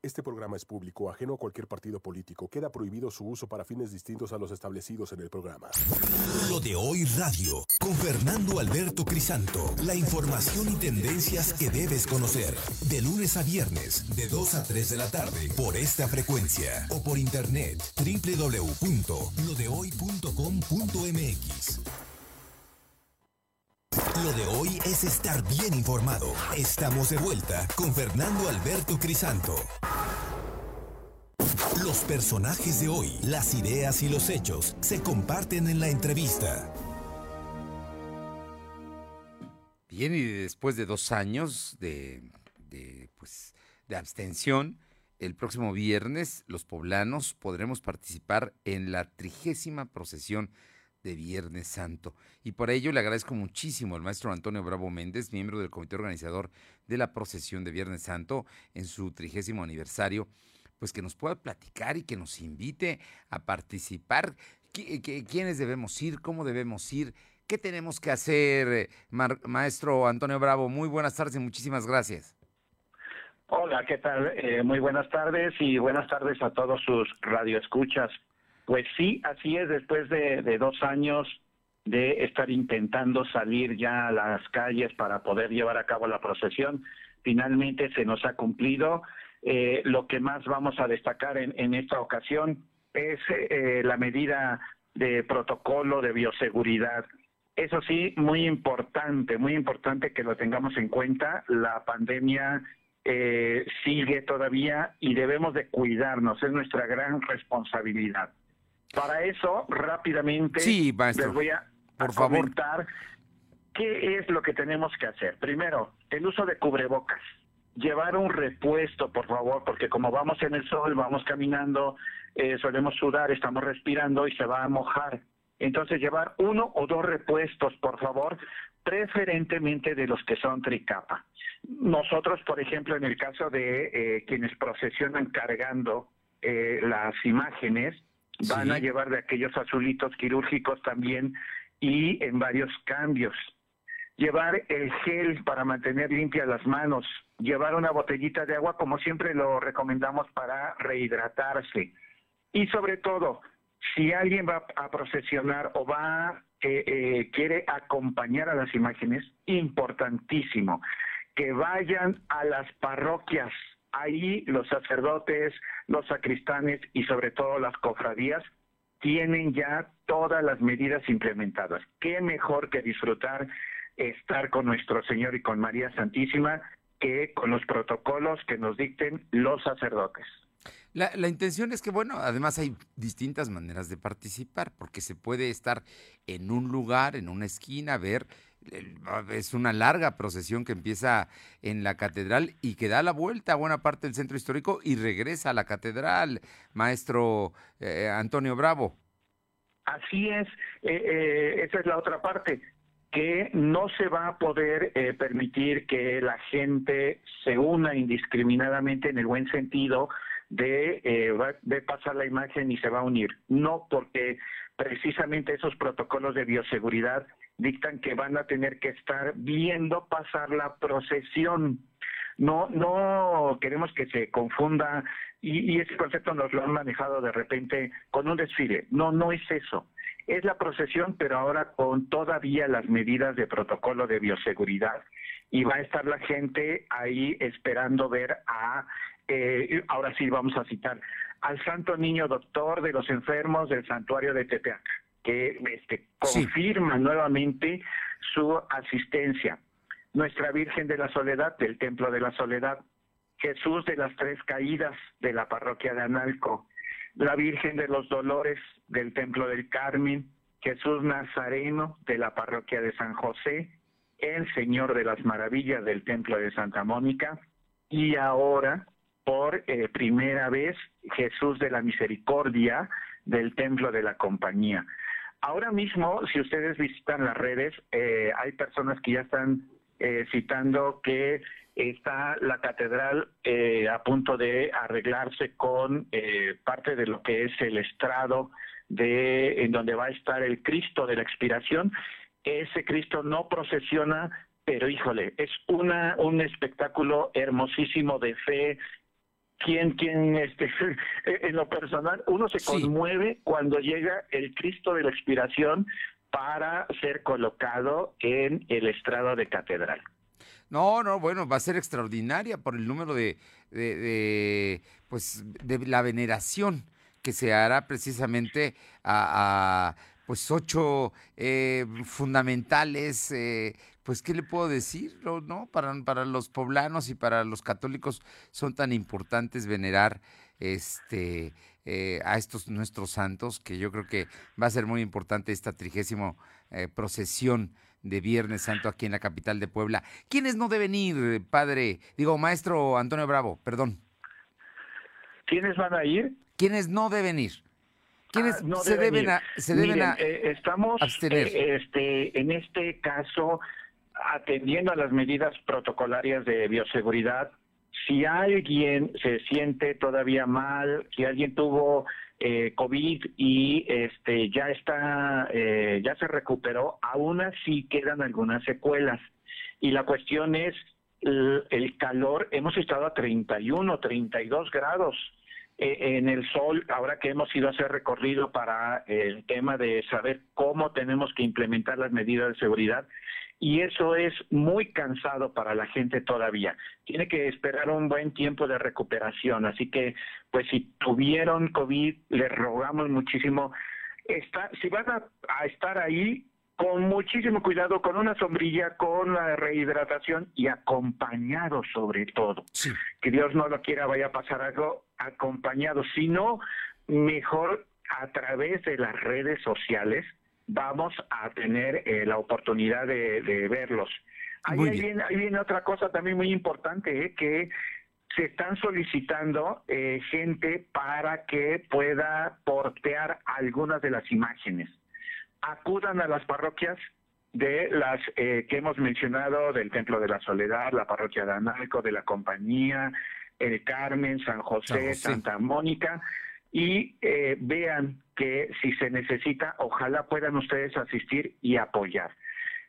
Este programa es público, ajeno a cualquier partido político. Queda prohibido su uso para fines distintos a los establecidos en el programa. Lo de hoy radio, con Fernando Alberto Crisanto. La información y tendencias que debes conocer. De lunes a viernes, de 2 a 3 de la tarde, por esta frecuencia. O por internet, www.lodehoy.com.mx. Lo de hoy es estar bien informado. Estamos de vuelta con Fernando Alberto Crisanto. Los personajes de hoy, las ideas y los hechos se comparten en la entrevista. Bien, y después de dos años de, de, pues, de abstención, el próximo viernes los poblanos podremos participar en la trigésima procesión de Viernes Santo. Y por ello le agradezco muchísimo al maestro Antonio Bravo Méndez, miembro del comité organizador de la procesión de Viernes Santo en su trigésimo aniversario, pues que nos pueda platicar y que nos invite a participar. ¿Quiénes debemos ir? ¿Cómo debemos ir? ¿Qué tenemos que hacer, maestro Antonio Bravo? Muy buenas tardes y muchísimas gracias. Hola, ¿qué tal? Eh, muy buenas tardes y buenas tardes a todos sus radioescuchas. Pues sí, así es, después de, dos años de estar intentando salir ya a las calles para poder llevar a cabo la procesión, finalmente se nos ha cumplido. Eh, lo que más vamos a destacar en, esta ocasión es eh, la medida de protocolo de bioseguridad. Eso sí, muy importante, muy importante que lo tengamos en cuenta. La pandemia eh, sigue todavía y debemos de cuidarnos, es nuestra gran responsabilidad. Para eso, rápidamente, les voy a, por comentar qué es lo que tenemos que hacer. Primero, el uso de cubrebocas. Llevar un repuesto, por favor, porque como vamos en el sol, vamos caminando, eh, solemos sudar, estamos respirando y se va a mojar. Entonces, llevar uno o dos repuestos, por favor, preferentemente de los que son tricapa. Nosotros, por ejemplo, en el caso de eh, quienes procesionan cargando eh, las imágenes, van a llevar de aquellos azulitos quirúrgicos también y en varios cambios. Llevar el gel para mantener limpias las manos, llevar una botellita de agua como siempre lo recomendamos para rehidratarse. Y sobre todo, si alguien va a procesionar o va eh, eh, quiere acompañar a las imágenes, importantísimo que vayan a las parroquias ahí los sacerdotes, los sacristanes y sobre todo las cofradías tienen ya todas las medidas implementadas. ¿Qué mejor que disfrutar estar con nuestro Señor y con María Santísima que con los protocolos que nos dicten los sacerdotes. La, la, intención es que, bueno, además hay distintas maneras de participar, porque se puede estar en un lugar, en una esquina, ver, es una larga procesión que empieza en la catedral y que da la vuelta a buena parte del centro histórico y regresa a la catedral, maestro eh, Antonio Bravo. Así es, eh, eh, esa es la otra parte que no se va a poder eh, permitir que la gente se una indiscriminadamente en el buen sentido de, eh, de pasar la imagen y se va a unir. No porque precisamente esos protocolos de bioseguridad dictan que van a tener que estar viendo pasar la procesión. No, no queremos que se confunda y, y ese concepto nos lo han manejado de repente con un desfile. No, no es eso es la procesión, pero ahora con todavía las medidas de protocolo de bioseguridad y va a estar la gente ahí esperando ver a, eh, ahora sí vamos a citar, al Santo Niño Doctor de los Enfermos del Santuario de Tepeac, que este, confirma nuevamente su asistencia. Nuestra Virgen de la Soledad del Templo de la Soledad, Jesús de las Tres Caídas de la Parroquia de Analco, la Virgen de los Dolores del Templo del Carmen, Jesús Nazareno de la Parroquia de San José, el Señor de las Maravillas del Templo de Santa Mónica y ahora, por eh, primera vez, Jesús de la Misericordia del Templo de la Compañía. Ahora mismo, si ustedes visitan las redes, eh, hay personas que ya están eh, citando que está la catedral eh, a punto de arreglarse con eh, parte de lo que es el estrado de en donde va a estar el Cristo de la expiración. Ese Cristo no procesiona, pero híjole, es una un espectáculo hermosísimo de fe. Quien, quien, este, [LAUGHS] en lo personal, uno se conmueve cuando llega el Cristo de la expiración para ser colocado en el estrado de catedral. No, no, bueno, va a ser extraordinaria por el número de, de, pues, de la veneración que se hará precisamente a, pues ocho eh, fundamentales, eh, pues qué le puedo decir, no, para, para los poblanos y para los católicos son tan importantes venerar este eh, a estos nuestros santos que yo creo que va a ser muy importante esta trigésimo procesión de Viernes Santo aquí en la capital de Puebla. ¿Quiénes no deben ir, padre? Digo, maestro Antonio Bravo, perdón. ¿Quiénes van a ir? ¿Quiénes no deben ir? ¿Quiénes ah, se, deben se deben eh, estamos eh, este, en este caso atendiendo a las medidas protocolarias de bioseguridad. Si alguien se siente todavía mal, si alguien tuvo eh, COVID y este ya está, eh, ya se recuperó, aún así quedan algunas secuelas. Y la cuestión es el, calor, hemos estado a 31, 32 grados eh, en el sol, ahora que hemos ido a hacer recorrido para el tema de saber cómo tenemos que implementar las medidas de seguridad, y eso es muy cansado para la gente todavía. Tiene que esperar un buen tiempo de recuperación, así que pues si tuvieron COVID, les rogamos muchísimo, está, si van a, estar ahí, con muchísimo cuidado, con una sombrilla, con la rehidratación y acompañado sobre todo. Que Dios no lo quiera, vaya a pasar algo acompañado, sino mejor a través de las redes sociales, vamos a tener eh, la oportunidad de, verlos. Ahí, viene, otra cosa también muy importante, eh, que se están solicitando eh, gente para que pueda portear algunas de las imágenes. Acudan a las parroquias de las que hemos mencionado, del Templo de la Soledad, la parroquia de Analco, de la Compañía, el Carmen, San José. Santa Mónica, y eh, vean que si se necesita, ojalá puedan ustedes asistir y apoyar.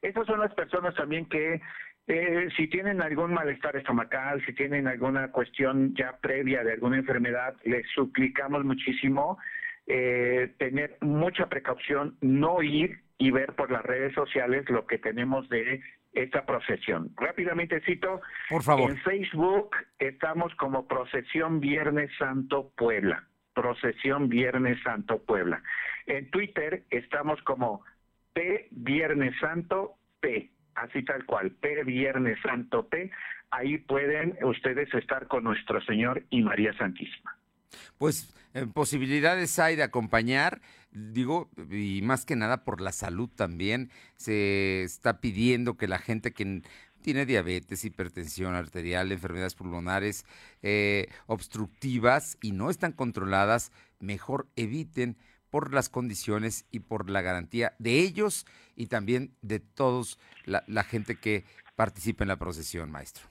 Estas son las personas también que eh, si tienen algún malestar estomacal, si tienen alguna cuestión ya previa de alguna enfermedad, les suplicamos muchísimo eh, tener mucha precaución, no ir y ver por las redes sociales lo que tenemos de esta procesión. Rápidamente cito, por favor. En Facebook estamos como Procesión Viernes Santo Puebla. Procesión Viernes Santo Puebla. En Twitter estamos como P Viernes Santo P, así tal cual, P Viernes Santo P. ahí pueden ustedes estar con nuestro Señor y María Santísima. Pues posibilidades hay de acompañar, digo, y más que nada por la salud también, se está pidiendo que la gente que tiene diabetes, hipertensión arterial, enfermedades pulmonares eh, obstructivas y no están controladas, mejor eviten por las condiciones y por la garantía de ellos y también de todos la, la gente que participa en la procesión, maestro.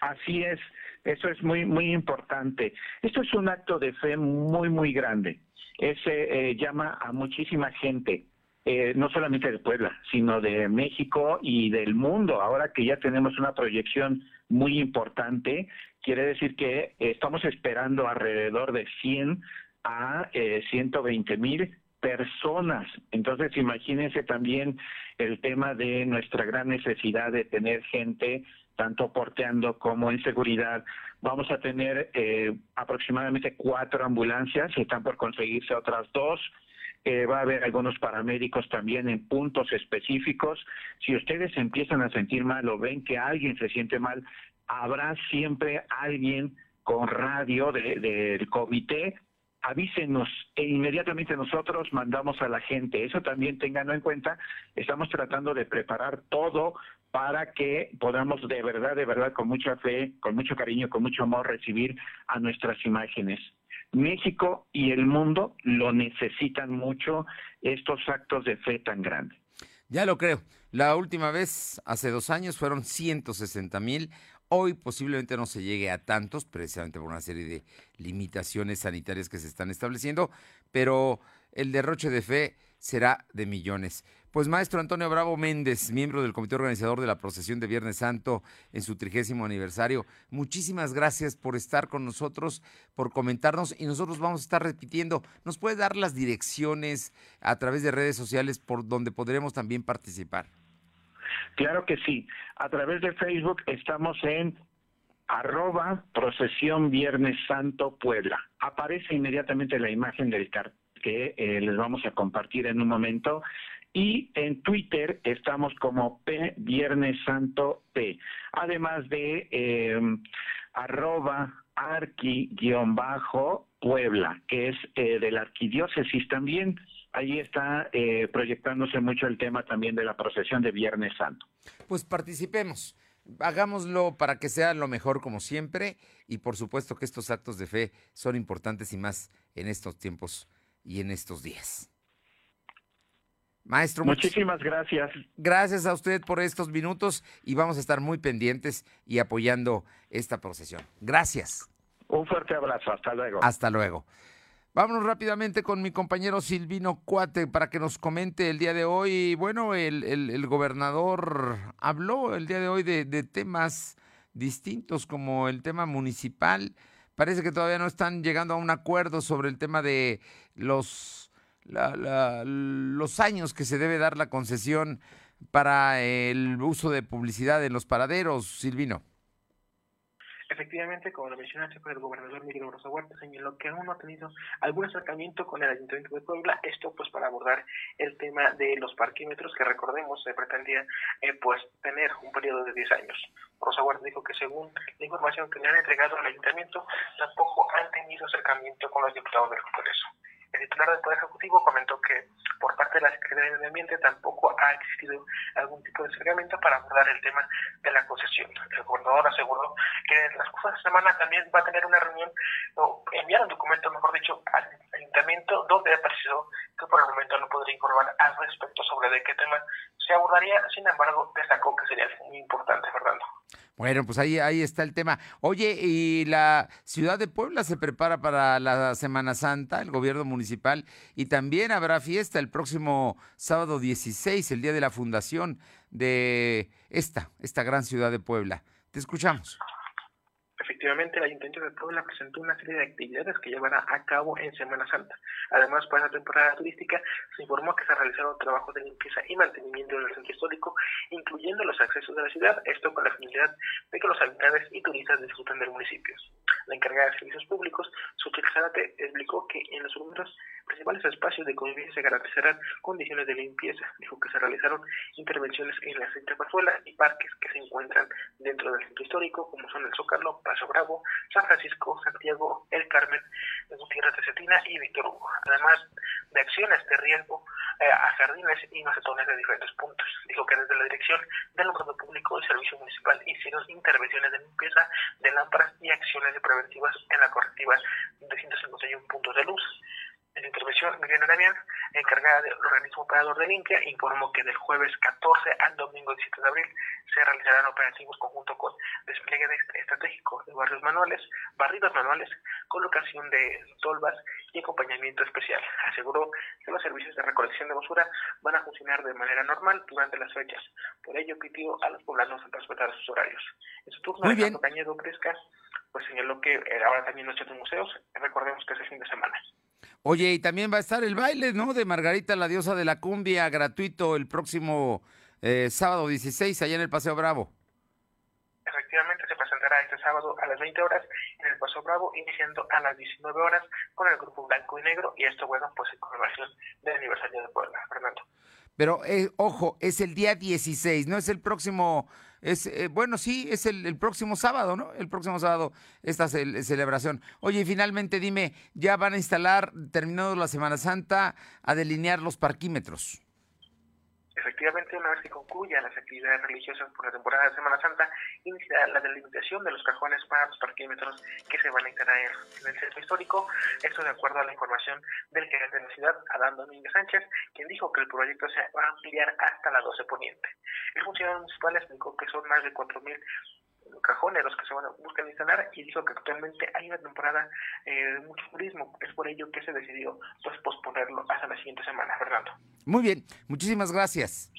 Así es, eso es muy muy importante. Esto es un acto de fe muy muy grande. Ese eh, llama a muchísima gente. Eh, no solamente de Puebla, sino de México y del mundo. Ahora que ya tenemos una proyección muy importante, quiere decir que estamos esperando alrededor de 100 a eh, 120 mil personas. Entonces, imagínense también el tema de nuestra gran necesidad de tener gente tanto porteando como en seguridad. Vamos a tener eh, aproximadamente cuatro ambulancias, están por conseguirse otras dos. Eh, va a haber algunos paramédicos también en puntos específicos. Si ustedes empiezan a sentir mal o ven que alguien se siente mal, habrá siempre alguien con radio del de, comité avísenos e inmediatamente nosotros mandamos a la gente. Eso también tenganlo en cuenta. Estamos tratando de preparar todo para que podamos de verdad, de verdad, con mucha fe, con mucho cariño, con mucho amor, recibir a nuestras imágenes. México y el mundo lo necesitan mucho estos actos de fe tan grandes. Ya lo creo. La última vez, hace dos años, fueron 160 mil. Hoy posiblemente no se llegue a tantos, precisamente por una serie de limitaciones sanitarias que se están estableciendo, pero el derroche de fe será de millones. Pues maestro Antonio Bravo Méndez, miembro del comité organizador de la procesión de Viernes Santo en su trigésimo aniversario, muchísimas gracias por estar con nosotros, por comentarnos y nosotros vamos a estar repitiendo. ¿Nos puede dar las direcciones a través de redes sociales por donde podremos también participar? Claro que sí. A través de Facebook estamos en arroba procesión Viernes Santo Puebla. Aparece inmediatamente la imagen del cartel que eh, les vamos a compartir en un momento. Y en Twitter estamos como P Viernes Santo P. Además de eh, arroba arqui-puebla, que es eh, de la arquidiócesis también. Allí está eh, proyectándose mucho el tema también de la procesión de Viernes Santo. Pues participemos hagámoslo para que sea lo mejor como siempre y por supuesto que estos actos de fe son importantes y más en estos tiempos y en estos días. Maestro, muchísimas gracias. Gracias a usted por estos minutos y vamos a estar muy pendientes y apoyando esta procesión. Gracias. Un fuerte abrazo, hasta luego. Hasta luego. Vámonos rápidamente con mi compañero Silvino Cuate para que nos comente el día de hoy. Bueno, el, el, gobernador habló el día de hoy de, de temas distintos como el tema municipal parece que todavía no están llegando a un acuerdo sobre el tema de los, los años que se debe dar la concesión para el uso de publicidad en los paraderos, Silvino. Efectivamente, como lo mencionaste, pues el gobernador Miguel Rosa Huerta señaló que aún no ha tenido algún acercamiento con el Ayuntamiento de Puebla, esto pues para abordar el tema de los parquímetros que recordemos se pretendía eh, pues tener un periodo de 10 años. Rosa Huerta dijo que según la información que le han entregado al Ayuntamiento, tampoco han tenido acercamiento con los diputados del Congreso. El titular del Poder Ejecutivo comentó que por parte de la Secretaría de Medio Ambiente tampoco ha existido algún tipo de acercamiento para abordar el tema de la concesión. El gobernador aseguró que en las cosas de semana también va a tener una reunión o enviar un documento, mejor dicho, al ayuntamiento donde precisó que por el momento no podría informar al respecto sobre de qué tema se abordaría. Sin embargo, destacó que sería muy importante, Fernando. Bueno, pues ahí, ahí está el tema. Oye, y la ciudad de Puebla se prepara para la Semana Santa, el gobierno municipal, y también habrá fiesta el próximo sábado 16, el día de la fundación de esta, esta gran ciudad de Puebla. Te escuchamos. Efectivamente, el Ayuntamiento de Puebla presentó una serie de actividades que llevará a cabo en Semana Santa. Además, para la temporada turística, se informó que se realizaron trabajos de limpieza y mantenimiento del centro histórico, incluyendo los accesos de la ciudad, esto con la finalidad de que los habitantes y turistas disfruten del municipio. La encargada de servicios públicos, Xochitl Zárate, explicó que en los números principales espacios de convivencia se garantizarán condiciones de limpieza. Dijo que se realizaron intervenciones en las Pazuela y parques que se encuentran dentro del centro histórico, como son el Zócalo, Paso Bravo, San Francisco, Santiago, El Carmen, Gutiérrez de Cetina y Víctor Hugo. Además de acciones de riesgo eh, a jardines y macetones de diferentes puntos. Dijo que desde la Dirección del Orden Público y Servicio Municipal hicieron intervenciones de limpieza de lámparas y acciones de preventivas en la correctiva de 151 puntos de luz. En la intervención, Miriam Arabian, encargada del organismo operador de limpia, informó que del jueves 14 al domingo 17 de abril se realizarán operativos conjunto con despliegue estratégico de barrios manuales, barridos manuales, colocación de tolvas y acompañamiento especial. Aseguró que los servicios de recolección de basura van a funcionar de manera normal durante las fechas. Por ello, pidió a los poblanos respetar sus horarios. En su turno, Muy Cañedo Fresca pues señaló que eh, ahora también noche de museos, recordemos que es el fin de semana. Oye, y también va a estar el baile, ¿no? De Margarita, la diosa de la cumbia, gratuito el próximo eh, sábado 16, allá en el Paseo Bravo. Efectivamente, se presentará este sábado a las 20 horas en el Paseo Bravo, iniciando a las 19 horas con el grupo Blanco y Negro, y esto, bueno, pues en conmemoración del aniversario de Puebla, Fernando. Pero, eh, ojo, es el día 16, no es el próximo es, eh, bueno, sí, es el, próximo sábado, ¿no? El próximo sábado esta celebración. Oye, y finalmente dime, ya van a instalar, terminado la Semana Santa, a delinear los parquímetros. Efectivamente, una vez que concluya las actividades religiosas por la temporada de Semana Santa, inicia la delimitación de los cajones para los parquímetros que se van a instalar en el centro histórico. Esto de acuerdo a la información del gerente de la ciudad, Adán Domínguez Sánchez, quien dijo que el proyecto se va a ampliar hasta la 12 Poniente. El funcionario municipal explicó que son más de 4.000 cajones los que se van a buscar instalar y dijo que actualmente hay una temporada eh, de mucho turismo. Es por ello que se decidió pues posponerlo hasta la siguiente semana, Fernando. Muy bien, muchísimas gracias.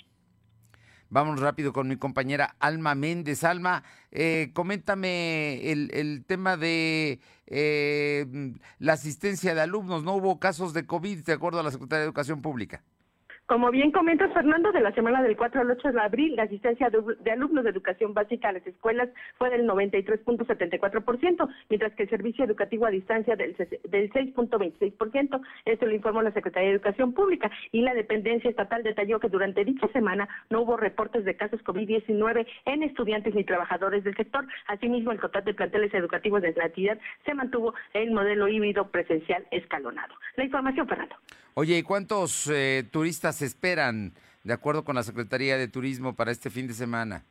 Vamos rápido con mi compañera Alma Méndez. Alma, eh, coméntame el, el, tema de eh, la asistencia de alumnos. No hubo casos de COVID, de acuerdo a la Secretaría de Educación Pública. Como bien comentas, Fernando, de la semana del 4 al 8 de abril, la asistencia de, alumnos de educación básica a las escuelas fue del 93.74%, mientras que el servicio educativo a distancia del, del 6.26%. Esto lo informó la Secretaría de Educación Pública. Y la dependencia estatal detalló que durante dicha semana no hubo reportes de casos COVID-19 en estudiantes ni trabajadores del sector. Asimismo, el total de planteles educativos de la entidad se mantuvo en modelo híbrido presencial escalonado. La información, Fernando. Oye, ¿y cuántos eh, turistas esperan, de acuerdo con la Secretaría de Turismo, para este fin de semana?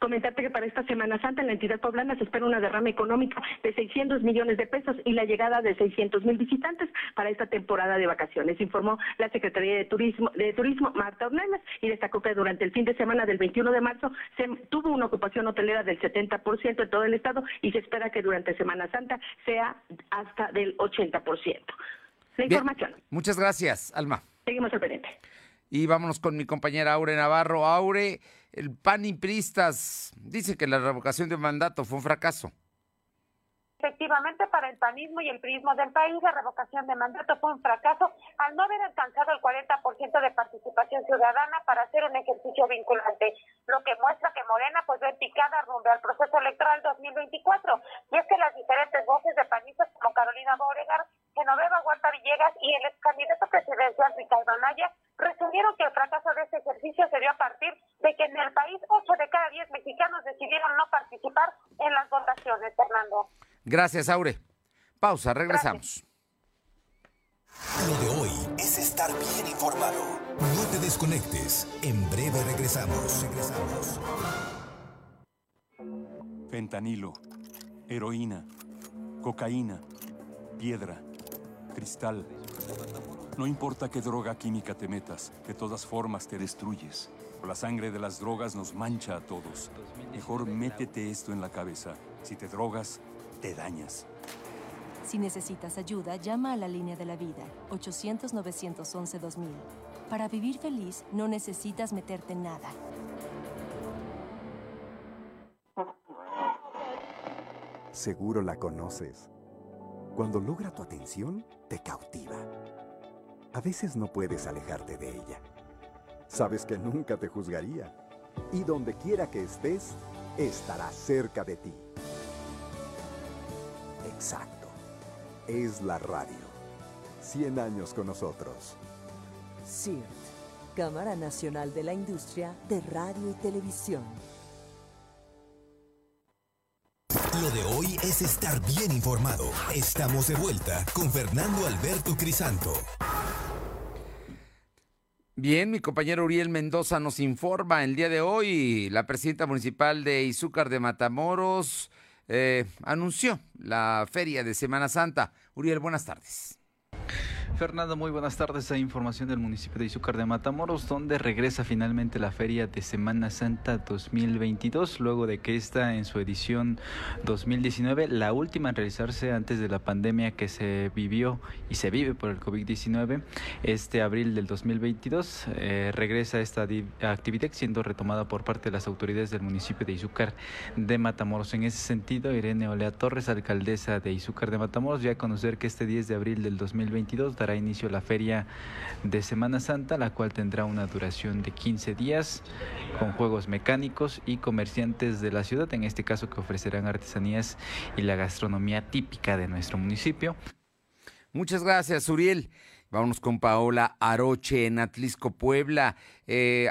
Comentarte que para esta Semana Santa en la entidad poblana se espera una derrama económica de 600 millones de pesos y la llegada de 600 mil visitantes para esta temporada de vacaciones, informó la Secretaría de Turismo, de Turismo Marta Ornelas, y destacó que durante el fin de semana del 21 de marzo se tuvo una ocupación hotelera del 70% en todo el estado y se espera que durante Semana Santa sea hasta del 80% la información. Muchas gracias, Alma. Seguimos al pendiente. Y vámonos con mi compañera Aure Navarro. Aure, el PAN y Pristas dice que la revocación de mandato fue un fracaso. Efectivamente, para el panismo y el prismo del país, la revocación de mandato fue un fracaso al no haber alcanzado el 40% de participación ciudadana para hacer un ejercicio vinculante, lo que muestra que Morena pues ve picada rumbo al proceso electoral 2024. Y es que las diferentes voces de panistas como Carolina Boregar, Genoveva Huerta Villegas y el ex candidato presidencial Ricardo Anaya resumieron que el fracaso de este ejercicio se dio a partir de que en el país 8 de cada 10 mexicanos decidieron no participar en las votaciones, Fernando. Gracias, Aure. Pausa, regresamos. Lo de hoy es estar bien informado. No te desconectes. En breve regresamos. Regresamos. Fentanilo, heroína, cocaína, piedra, cristal. No importa qué droga química te metas, de todas formas te destruyes. La sangre de las drogas nos mancha a todos. Mejor métete esto en la cabeza. Si te drogas, te dañas. Si necesitas ayuda, llama a la línea de la vida, 800-911-2000. Para vivir feliz, no necesitas meterte en nada. Seguro la conoces. Cuando logra tu atención, te cautiva. A veces no puedes alejarte de ella. Sabes que nunca te juzgaría. Y donde quiera que estés, estará cerca de ti exacto. Es la radio. 100 años con nosotros. CIRT, Cámara Nacional de la Industria de Radio y Televisión. Lo de hoy es estar bien informado. Estamos de vuelta con Fernando Alberto Crisanto. Bien, mi compañero Uriel Mendoza nos informa el día de hoy. La presidenta municipal de Izúcar de Matamoros eh, anunció la feria de Semana Santa. Uriel, buenas tardes. Fernando, muy buenas tardes. Hay información del municipio de Izúcar de Matamoros, donde regresa finalmente la Feria de Semana Santa 2022, luego de que esta en su edición 2019, la última en realizarse antes de la pandemia que se vivió y se vive por el COVID-19, este abril del 2022, eh, regresa esta actividad siendo retomada por parte de las autoridades del municipio de Izúcar de Matamoros. En ese sentido, Irene Olea Torres, alcaldesa de Izúcar de Matamoros, ya a conocer que este 10 de abril del 2022 dará inicio la feria de Semana Santa, la cual tendrá una duración de 15 días con juegos mecánicos y comerciantes de la ciudad, en este caso que ofrecerán artesanías y la gastronomía típica de nuestro municipio. Muchas gracias, Uriel. Vámonos con Paola Aroche en Atlisco, Puebla. Eh,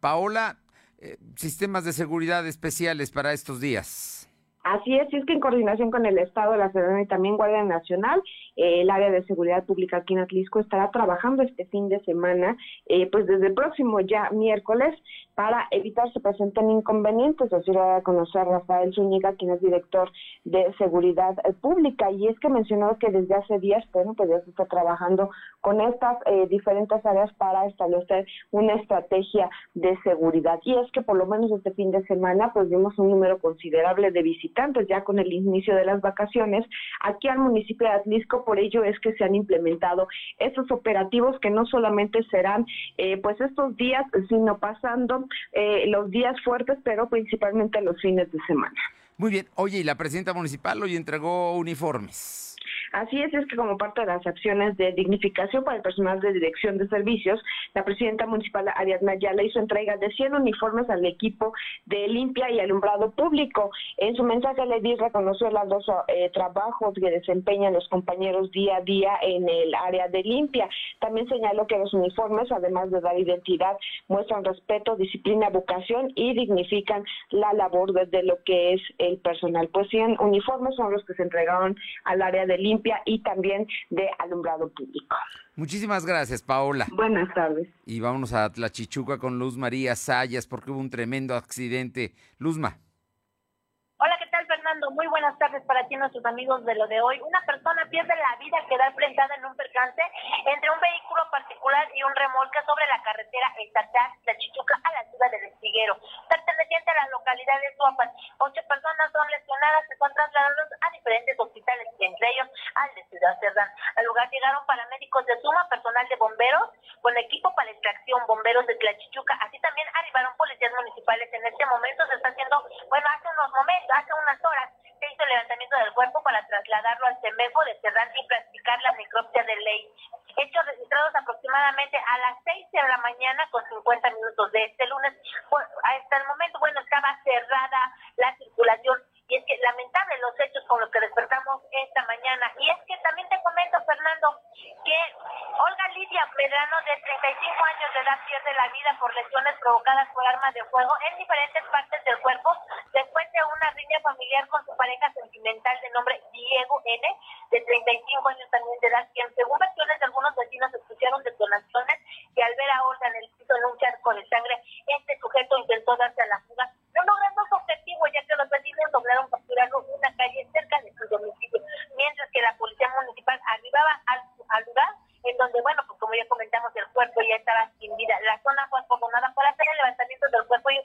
Paola, eh, sistemas de seguridad especiales para estos días. Así es, y es que en coordinación con el Estado, la Ciudadanía y también Guardia Nacional, el área de seguridad pública aquí en Atlisco estará trabajando este fin de semana, eh, pues desde el próximo ya miércoles, para evitar se presenten inconvenientes. Así lo va a conocer Rafael Zúñiga, quien es director de seguridad eh, pública. Y es que mencionó que desde hace días, bueno, pues ya se está trabajando con estas diferentes áreas para establecer una estrategia de seguridad. Y es que por lo menos este fin de semana, pues vimos un número considerable de visitantes ya con el inicio de las vacaciones aquí al municipio de Atlisco por ello es que se han implementado estos operativos que no solamente serán eh, pues estos días, sino pasando eh, los días fuertes, pero principalmente los fines de semana. Muy bien. Oye, y la presidenta municipal hoy entregó uniformes. Así es, es que como parte de las acciones de dignificación para el personal de dirección de servicios, la presidenta municipal Ariadna le hizo entrega de 100 uniformes al equipo de limpia y alumbrado público. En su mensaje, le di reconoció los dos eh, trabajos que desempeñan los compañeros día a día en el área de limpia. También señaló que los uniformes, además de dar identidad, muestran respeto, disciplina, vocación y dignifican la labor desde lo que es el personal. Pues 100 uniformes son los que se entregaron al área de limpia y también de alumbrado público. Muchísimas gracias, Paola. Buenas tardes. Y vámonos a Tlachichuca con Luz María Sayas porque hubo un tremendo accidente. Luzma. Hola, ¿qué tal, Fernando? Muy buenas tardes para ti, nuestros amigos de lo de hoy. Una persona pierde la vida al quedar enfrentada en un percance entre un vehículo particular y un remolque sobre la carretera estatal de Chichuca a la ciudad de Estiguero, perteneciente a la localidad de Suapan. Ocho personas son lesionadas y son trasladadas a diferentes hospitales, entre ellos al de Ciudad Cerdán. Al lugar llegaron paramédicos de Suma, personal de bomberos, con equipo para extracción, bomberos de Tlachichuca, así también arribaron policías municipales. En este momento se está haciendo, bueno, hace unos momentos, hace unas horas se hizo el levantamiento del cuerpo para trasladarlo al CEMEFO de Cerrán y practicar la necropsia de ley. Hechos registrados aproximadamente a las 6 de la mañana con 50 minutos de este lunes. hasta el momento, bueno, estaba cerrada la circulación y es que lamentable los hechos con los que despertamos esta mañana. Y es que también te comento, Fernando, que Olga Lidia Medrano, de 35 años de edad, pierde la vida por lesiones provocadas por armas de fuego en diferentes partes del cuerpo después de una riña familiar con su pareja sentimental de nombre Diego N, de 35 años también de edad, quien según versiones de algunos vecinos escucharon detonaciones y al ver a Olga en el piso en un charco de sangre, este sujeto intentó darse a la fuga, no logrando su objetivo ya que los vecinos lograron capturarlo en una calle cerca de su domicilio, mientras que la policía municipal arribaba al, al lugar en donde, bueno, pues como ya comentamos, el cuerpo ya estaba sin vida. La zona fue abandonada para hacer el levantamiento del cuerpo y,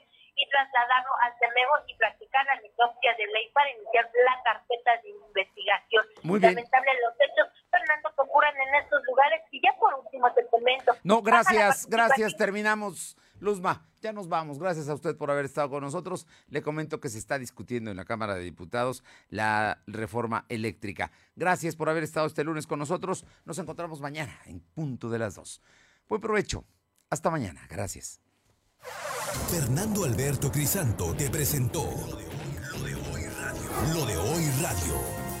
trasladarlo al CEMEGO y practicar la necropsia de ley para iniciar la carpeta de investigación. Muy bien. Lamentable los hechos, Fernando, que ocurren en estos lugares. Y ya por último te comento. No, gracias, gracias. Terminamos. Luzma, ya nos vamos. Gracias a usted por haber estado con nosotros. Le comento que se está discutiendo en la Cámara de Diputados la reforma eléctrica. Gracias por haber estado este lunes con nosotros. Nos encontramos mañana en punto de las dos. Buen provecho. Hasta mañana. Gracias. Fernando Alberto Crisanto te presentó Lo de hoy radio. Lo de hoy radio.